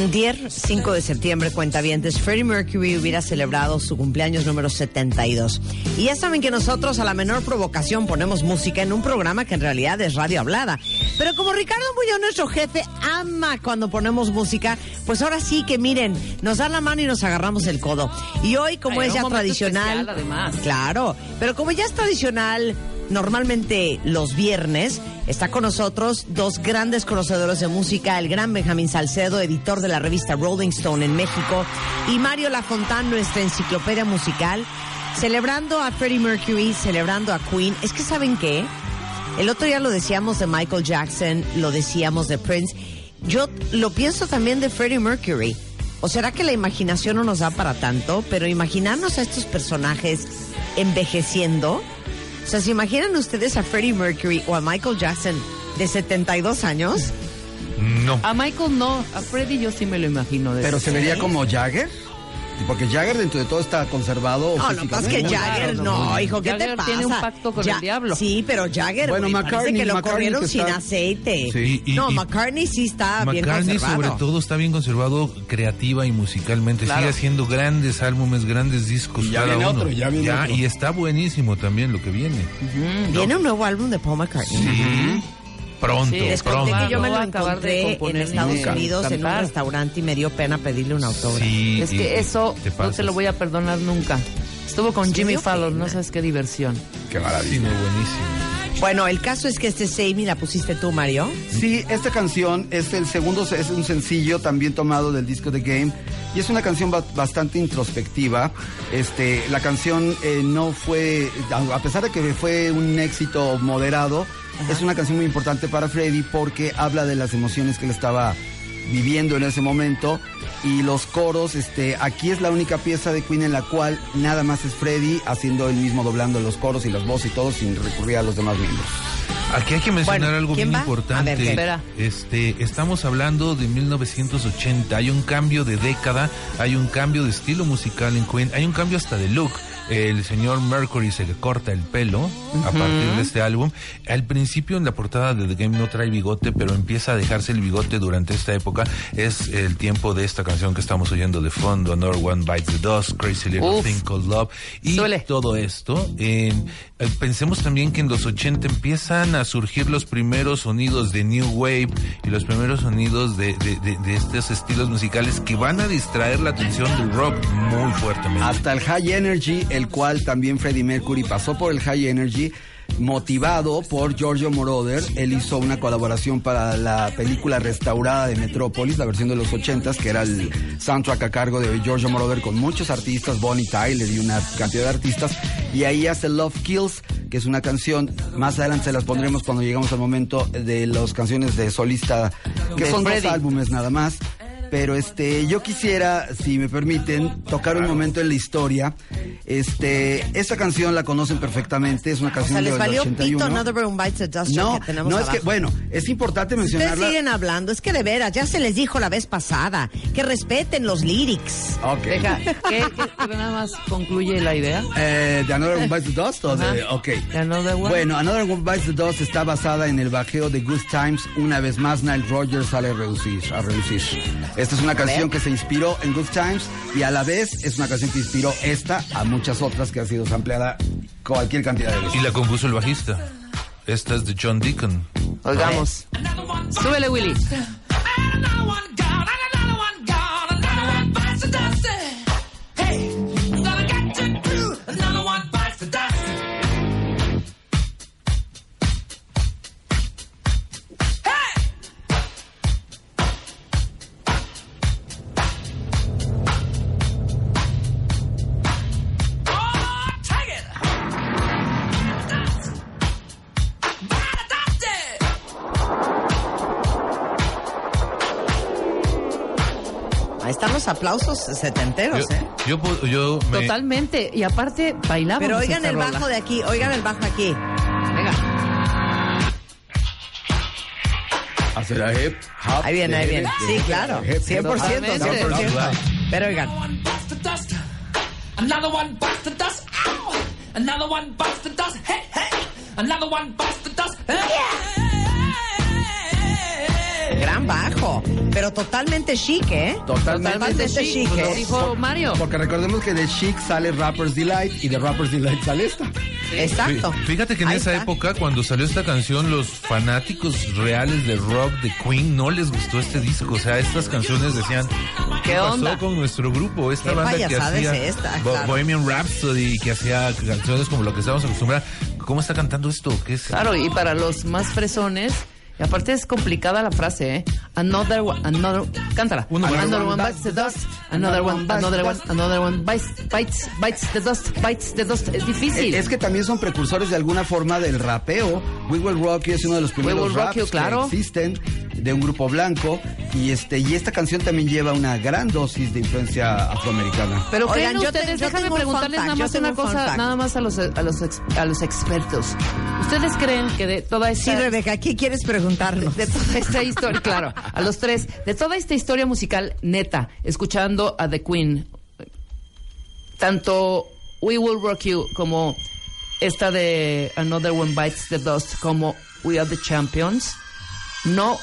Antier, 5 de septiembre, cuentavientes, Freddie Mercury hubiera celebrado su cumpleaños número 72. Y ya saben que nosotros a la menor provocación ponemos música en un programa que en realidad es radio hablada. Pero como Ricardo Muñoz, nuestro jefe, ama cuando ponemos música, pues ahora sí que miren, nos dan la mano y nos agarramos el codo. Y hoy, como Ay, es ya tradicional... especial, además. Claro, pero como ya es tradicional, normalmente los viernes, está con nosotros dos grandes conocedores de música, el gran Benjamín Salcedo, editor de la revista Rolling Stone en México, y Mario Lafontán, nuestra enciclopedia musical, celebrando a Freddie Mercury, celebrando a Queen. Es que ¿saben qué? El otro día lo decíamos de Michael Jackson, lo decíamos de Prince. Yo lo pienso también de Freddie Mercury. ¿O será que la imaginación no nos da para tanto? Pero imaginarnos a estos personajes envejeciendo. O sea, ¿se imaginan ustedes a Freddie Mercury o a Michael Jackson de 72 años? No. A Michael no, a Freddy yo sí me lo imagino. de Pero se vería como Jagger. Porque Jagger dentro de todo está conservado. No, no, más que. Jagger, no, hijo, ¿qué te Jagger pasa? tiene un pacto con el diablo. Sí, pero Jagger, Bueno, parece McCartney- que lo McCartney corrieron que sin está- aceite. Sí, y- no, y- McCartney sí está bien McCartney conservado. sobre todo está bien conservado creativa y musicalmente. Claro. Sigue haciendo grandes álbumes, grandes discos Y ya cada viene uno. otro, ya viene otro. Y está buenísimo también lo que viene. Viene un nuevo álbum de Paul McCartney. Sí. Pronto, Sí, les pronto. Conté que yo me Lo lo va a acabar de encontré en Estados Unidos en un restaurante y me dio pena pedirle un autógrafo. Sí, Es y- que eso te no te lo voy a perdonar nunca. Estuvo con Jimmy Fallon, pena. no sabes qué diversión. Qué maravilla. buenísimo. Bueno, el caso es que este Me la pusiste tú, Mario. Sí, esta canción es el segundo, es un sencillo también tomado del disco The Game y es una canción ba- bastante introspectiva. Este, la canción eh, no fue, a a pesar de que fue un éxito moderado, es una canción muy importante para Freddy porque habla de las emociones que él estaba viviendo en ese momento y los coros, este, aquí es la única pieza de Queen en la cual nada más es Freddy haciendo él mismo doblando los coros y las voces y todo sin recurrir a los demás miembros. Aquí hay que mencionar Bueno, algo ¿quién bien va? A importante. ver, ¿qué? Espera. Este, estamos hablando de 1980. Hay un cambio de década, hay un cambio de estilo musical en Queen, hay un cambio hasta de look. El señor Mercury se le corta el pelo a partir de este álbum. Al principio en la portada de The Game no trae bigote, pero empieza a dejarse el bigote durante esta época. Es el tiempo de esta canción que estamos oyendo de fondo, Another One Bites the Dust, Crazy Little Uf. Thing Called Love. Y Suele. todo esto. eh, eh, pensemos también que en los 80 empiezan a surgir los primeros sonidos de New Wave y los primeros sonidos de, de, de- de estos estilos musicales que van a distraer la atención del rock muy fuertemente. hasta el High Energy, el cual también Freddie Mercury pasó por el High Energy, motivado por Giorgio Moroder. Él hizo una colaboración para la película restaurada de Metrópolis, la versión de los 80s, que era el soundtrack a cargo de Giorgio Moroder con muchos artistas, Bonnie Tyler y una cantidad de artistas. Y ahí hace Love Kills, que es una canción, más adelante se las pondremos cuando llegamos al momento de las canciones de solista, que De son dos álbumes nada más. Pero este, yo quisiera, si me permiten, tocar un momento en la historia. Este, esta canción la conocen perfectamente, es una O canción sea, del les valió 81. pito Another One Bites the Dust no, que tenemos no es que, abajo. bueno, es importante Ustedes mencionarla. siguen hablando, es que de veras, ya se les dijo la vez pasada, que respeten los lyrics. Ok. Deja, ¿qué, qué- nada más concluye la idea? Eh, ¿De Another One Bites the Dust? o de- ok. ¿De Another One? Bueno, Another One Bites the Dust está basada en el bajeo de Good Times. Una vez más, Nile Rodgers sale a reducir, a reducir. Esta es una canción que se inspiró en Good Times y a la vez es una canción que inspiró esta a muchas otras que ha sido sampleada cualquier cantidad de veces. Y la compuso el bajista. Esta es de John Deacon. Oigamos. Súbele, Willy. Aplausos setenteros, Yo, ¿eh? yo, puedo- yo me- Totalmente. Y aparte, bailábamos Pero oigan el rola. bajo de aquí, oigan el bajo aquí. Venga, Hacer a hip, hop, ahí viene, ahí de- viene. Sí, claro, de hip, 100%, Totalmente. 100%. Pero oigan. Another one bites the dust. Ow! Another one bites the dust. Hey, hey! Another one bites the dust. Hey! Gran bajo, pero totalmente chic, ¿eh? Totalmente chic, Pues ¿eh? dijo Mario. Porque recordemos que de Chic sale Rapper's Delight y de Rapper's Delight sale esta. Exacto. Fí- Fíjate que en Ahí esa está. época, cuando salió esta canción, los fanáticos reales de rock de Queen no les gustó este disco. O sea, estas canciones decían, ¿qué, ¿Qué pasó con nuestro grupo? Esta ¿Qué banda que hacía es esta? Claro. Bohemian Rhapsody, que hacía canciones como lo que estábamos acostumbrados. ¿Cómo está cantando esto? ¿Qué es? Claro, y para los más fresones, y aparte es complicada la frase, ¿eh? Another one, another, cántala. Another one bites the dust, another one, another one, another one bites, bites, bites the dust, bites the dust. Es difícil. Es que también son precursores de alguna forma del rapeo. We Will Rock You es uno de los primeros raps You, claro. que existen de un grupo blanco y este y esta canción también lleva una gran dosis de influencia afroamericana. Pero Oigan, creen yo te- ustedes, yo déjame un fun preguntarles fact, nada yo más una cosa, nada más a los, a los, ex- a los expertos. ¿Ustedes creen que de toda esta... Sí, Rebeca, ¿qué quieres preguntarnos? de toda esta historia, claro, a los tres, de toda esta historia musical neta, escuchando a The Queen, tanto We Will Rock You como esta de Another One Bites the Dust como We Are the Champions, no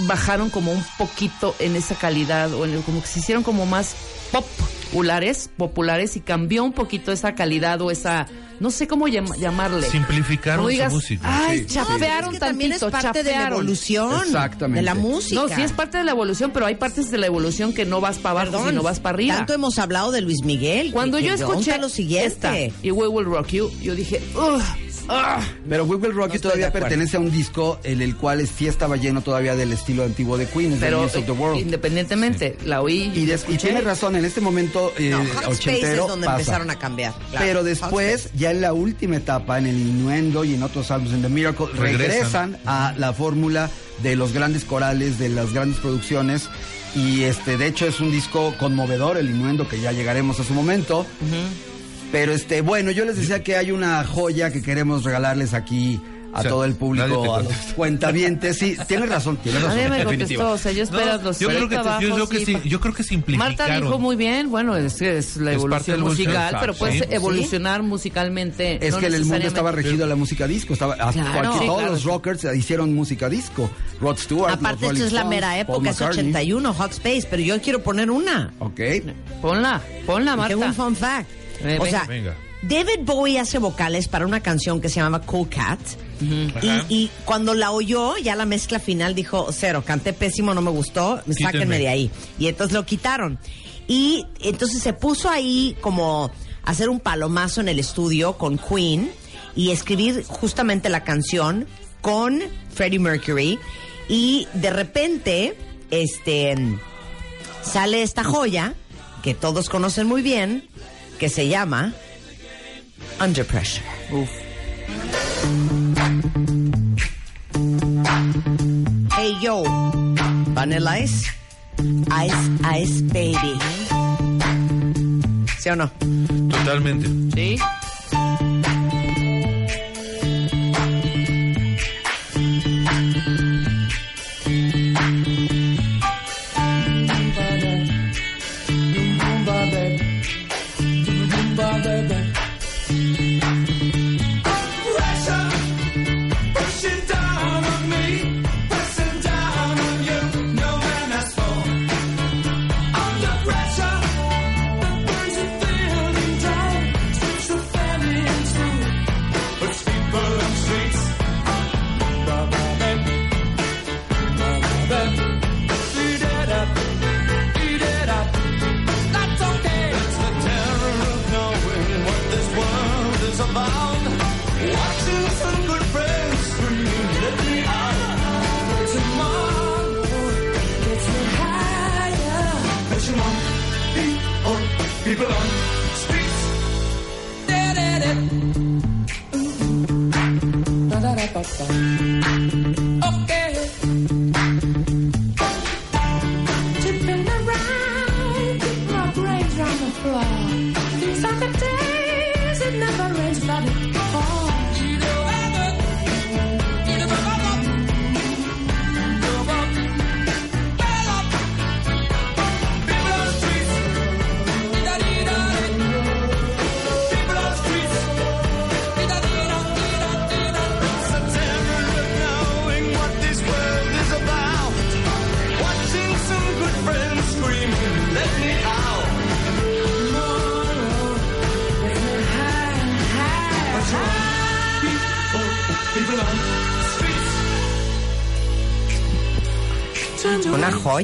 bajaron como un poquito en esa calidad o en el- como que se hicieron como más populares, populares y cambió un poquito esa calidad o esa no sé cómo llam- llamarle. Simplificaron Como su digas, música. Ay, Sí, chapearon Es que también es parte de la chapearon". evolución. Exactamente. De la música. No, sí es parte de la evolución, pero hay partes de la evolución que no vas para abajo, sino vas para arriba. Tanto hemos hablado de Luis Miguel. Cuando que- yo que escuché lo siguiente. esta y We Will Rock You, yo dije, "Ugh, ah". Pero We Will Rock No todavía pertenece a un disco en el cual sí estaba lleno todavía del estilo antiguo de Queen, pero The of the World. independientemente, la oí. Y, des- y tiene razón, en este momento eh, No, Hot Space ochentero es donde pasa. empezaron a cambiar. claro. Pero después, ya en la última etapa, en el Innuendo y en otros álbumes, en The Miracle, Regresan. regresan, a la fórmula de los grandes corales, de las grandes producciones. Y este, de hecho, es un disco conmovedor, el Innuendo, que ya llegaremos a su momento. Pero este, bueno, yo les decía que hay una joya que queremos regalarles aquí a O sea, todo el público, a los cuentavientes. Sí, tienes razón, tienes razón. Nadie me contestó, o sea, yo espero No, los yo creo que, seis yo, creo que sí, yo creo que simplificaron. Marta dijo muy bien, bueno, es, que es la evolución musical, pero puedes sí. evolucionar musicalmente. Es no que en el mundo estaba regido a la música disco. Estaba, hasta Claro. cualquier- Sí, todos claro. los rockers hicieron música disco. Rod Stewart. Aparte, esto es la mera época, es McCartney. 81, Hot Space, pero yo quiero poner una. Ok. Ponla, ponla, Marta. Tengo un fun fact. Eh, o venga, sea, venga. David Bowie hace vocales para una canción que se llama Cool Cat. Y, y cuando la oyó, ya la mezcla final dijo, cero, canté pésimo, no me gustó, sáquenme Quítenme. de ahí. Y entonces lo quitaron. Y entonces se puso ahí como a hacer un palomazo en el estudio con Queen y escribir justamente la canción con Freddie Mercury. Y de repente, este, sale esta joya que todos conocen muy bien, que se llama Under Pressure. Hey yo, Vanilla Ice, Ice Ice Baby. ¿Sí o no? Totalmente. Sí.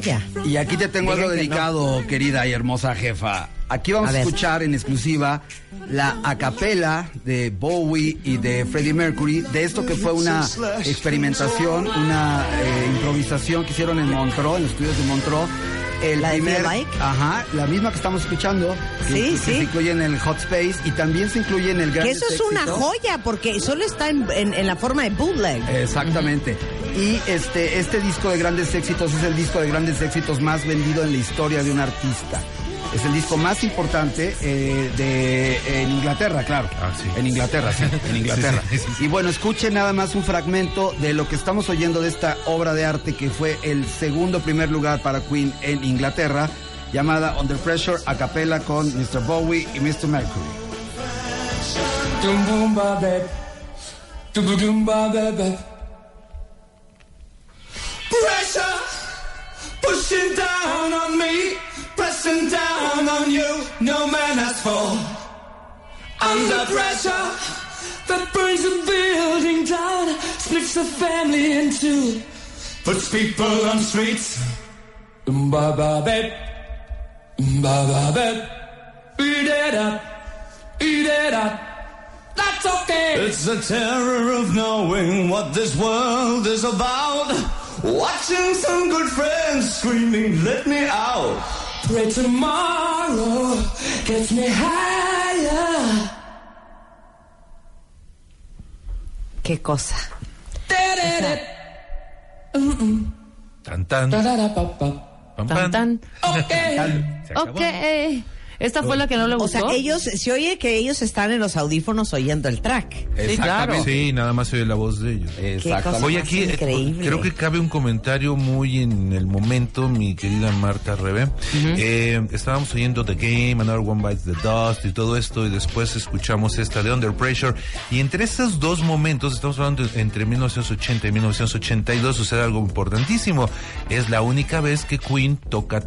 Joya. Y aquí te tengo Digan algo que dedicado, querida y hermosa jefa. Aquí vamos A escuchar en exclusiva la acapela de Bowie y de Freddie Mercury, de esto que fue una experimentación, una eh, improvisación que hicieron en Montreux, en los estudios de Montreux. El ¿La de primer, Like? ajá, la misma que estamos escuchando, que, Sí, que sí. se incluye en el Hot Space y también se incluye en el Gran Que eso es una joya, porque solo está en, en- en la forma de bootleg. Exactamente. Y este, este disco de grandes éxitos es el disco de grandes éxitos más vendido en la historia de un artista. Es el disco más importante eh, de en Inglaterra, claro. Ah, sí. En Inglaterra, sí, en *laughs* Inglaterra. Sí, sí, sí, sí. Y bueno, escuchen nada más un fragmento de lo que estamos oyendo de esta obra de arte que fue el segundo primer lugar para Queen en Inglaterra, llamada Under Pressure a capella con Mr. Bowie y Mr. Mercury. Pressure pushing down on me, pressing down on you. No man has fall. Under pressure that brings a building down, splits the family in two, puts people on streets. Ba ba. Dum ba ba bep. Eat it up. Eat it up. That's okay. It's the terror of knowing what this world is about. Watching some good friends screaming, let me out. Pray tomorrow gets me higher. Qué cosa. Tan, tan. Pam, Tan, pam. tan. Okay. Se acabó. Ok. Esta fue la que no le O gustó. sea, ellos, se oye que ellos están en los audífonos oyendo el track. Sí, claro. Sí, nada más se oye la voz de ellos. cosa Oye, aquí eh, increíble. creo que cabe un comentario muy en el momento, mi querida Marta Rebe. Eh, estábamos oyendo The Game, Another One Bites the Dust y todo esto, y después escuchamos esta de Under Pressure. Y entre estos dos momentos, estamos hablando de- entre 1980 y 1982, sucede algo importantísimo. Es la única vez que Queen toca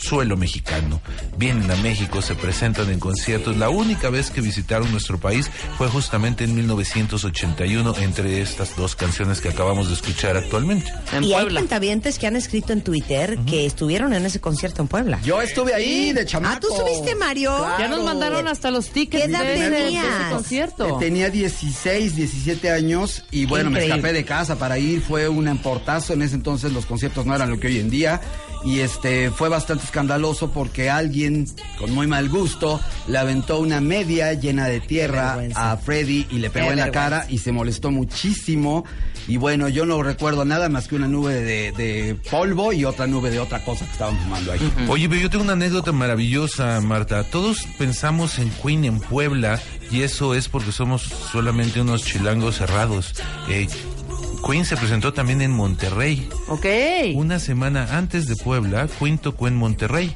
suelo mexicano. Vienen a México, se presentan en conciertos. La única vez que visitaron nuestro país fue justamente en 1981 entre estas dos canciones que acabamos de escuchar actualmente. En y hay Puebla. cuentavientes que han escrito en Twitter que estuvieron en ese concierto en Puebla. Yo estuve ahí de chamaco. Ah, ¿tú estuviste, Mario? Ya nos mandaron hasta los tickets ¿Qué edad de, ese- de ese tenías? concierto. Tenía 16, 17 años y bueno, me escapé de casa para ir. Fue un emportazo. En ese entonces los conciertos no eran lo que hoy en día. Y este fue bastante escandaloso porque alguien con muy mal gusto le aventó una media llena de tierra a Freddy y le pegó Qué en la cara y se molestó muchísimo. Y bueno, yo no recuerdo nada más que una nube de, de polvo y otra nube de otra cosa que estaban fumando ahí. Oye, pero yo tengo una anécdota maravillosa, Marta. Todos pensamos en Queen en Puebla y eso es porque somos solamente unos chilangos cerrados. Eh, Queen se presentó también en Monterrey. Ok. Una semana antes de Puebla, Queen tocó en Monterrey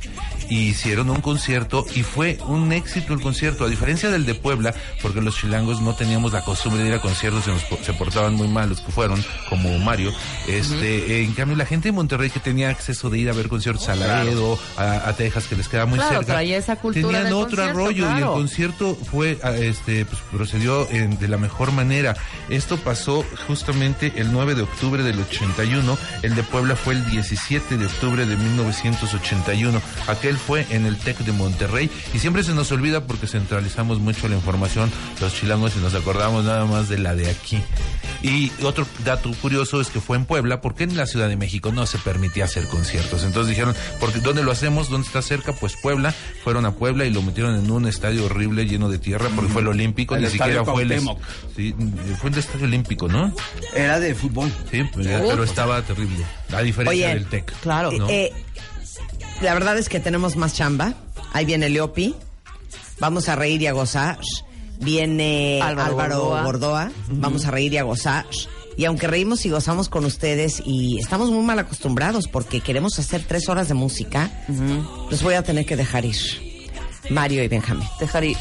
y hicieron un concierto y fue un éxito el concierto, a diferencia del de Puebla, porque los chilangos no teníamos la costumbre de ir a conciertos, se, nos se portaban muy mal los que fueron, como Mario. Este, En cambio, la gente de Monterrey que tenía acceso de ir a ver conciertos a Laredo, a, a Texas, que les queda muy Claro, cerca, esa cultura tenían otro rollo y el claro. concierto fue, ah, este, pues, procedió en- de la mejor manera. Esto pasó justamente el 9 de octubre del 81, el de Puebla fue el 17 de octubre de 1981. Aquel fue en el TEC de Monterrey y siempre se nos olvida porque centralizamos mucho la información los chilangos y nos acordamos nada más de la de aquí. Y otro dato curioso es que fue en Puebla porque en la Ciudad de México no se permitía hacer conciertos. Entonces dijeron, porque ¿dónde lo hacemos? ¿Dónde está cerca? Pues Puebla. Fueron a Puebla y lo metieron en un estadio horrible lleno de tierra porque fue el Olímpico, El ni siquiera fue el sí, fue el Estadio Olímpico, ¿no? Era de fútbol. Sí, pues, pero estaba terrible. A diferencia Oye, del TEC. claro. ¿no? Eh, la verdad es que tenemos más chamba. Ahí viene Leopi. Vamos a reír y a gozar. Viene Álvaro Álvaro, Gordoa. Gordoa. Vamos a reír y a gozar. Y aunque reímos y gozamos con ustedes y estamos muy mal acostumbrados porque queremos hacer tres horas de música, los voy a tener que dejar ir. Mario y Benjamín. Dejar ir.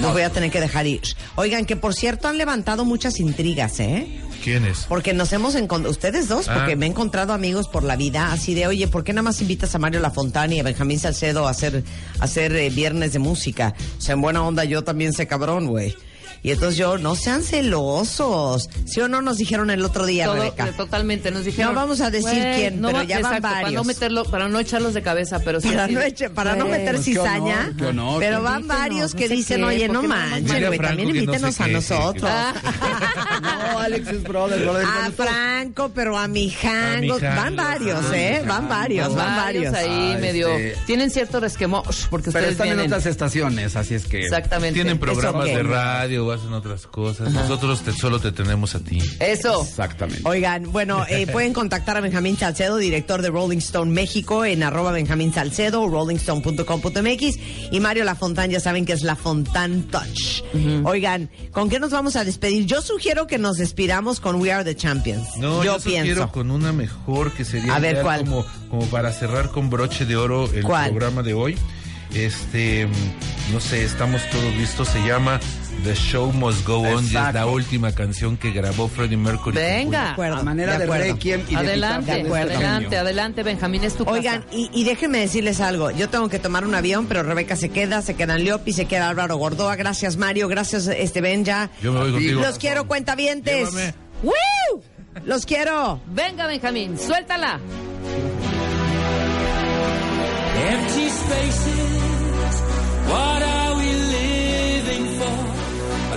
Los voy a tener que dejar ir. Oigan, que por cierto han levantado muchas intrigas, ¿eh? ¿Quién es? Porque nos hemos encontrado, ustedes dos, Ah. porque me he encontrado amigos por la vida, así de, oye, ¿por qué nada más invitas a Mario Lafontana y a Benjamín Salcedo a hacer, a hacer eh, viernes de música? O sea, en buena onda yo también sé cabrón, güey. Y entonces yo, no sean celosos. ¿Sí o no nos dijeron el otro día, Todo- Rebeca? totalmente, nos dijeron. No vamos a decir "Güey, quién, no pero va- ya van exacto, Para varios. no, meterlo, para no echarlos de cabeza, pero sí. Para no, eche- para no "Güey, meter Pues qué cizaña. honor, qué honor. Pero van varios no que sé dicen, qué, oye, ¿por no manchen, güey, también invítenos sé a nosotros. *laughs* No, Alex es brother, brother. A Franco, pero a mi Jangos. Mijangos, Van varios, ah, ¿eh? Van varios, van varios. ahí Ah, medio. este- Tienen cierto resquemor, porque Pero ustedes están en otras estaciones, así es que... Exactamente. Tienen programas de radio o hacen otras cosas. Nosotros te, solo te tenemos a ti. Eso. Exactamente. Oigan, bueno, eh, *laughs* pueden contactar a Benjamín Salcedo, director de Rolling Stone México, en arroba Benjamín Salcedo o rollingstone.com.mx. Y Mario Lafontán, ya saben que es Lafontán Touch. Oigan, ¿con qué nos vamos a despedir? Yo sugiero que nos despidamos con We Are the Champions. No, yo, yo, sugiero pienso. con una mejor que sería A ver, ya ¿cuál? Como, como para cerrar con broche de oro el ¿Cuál? programa de hoy. Este, no sé, estamos todos listos. Se llama The Show Must Go On y es la última canción que grabó Freddie Mercury. Venga. De acuerdo, A manera de de, acuerdo. requiem y de Adelante, de este adelante, adelante, Benjamín, es tu casa. Oigan, y, y déjenme decirles algo. Yo tengo que tomar un avión, pero Rebeca se queda, se quedan Leopi, se queda Álvaro Gordoa. Gracias, Mario. Gracias, este Benja. Yo me voy contigo. Los quiero, cuentavientes. Llévame. ¡Woo! Los quiero. Venga, Benjamín, suéltala. Empty spaces, what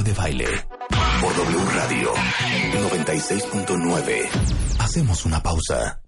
De Baile por W Radio 96.9. Hacemos una pausa.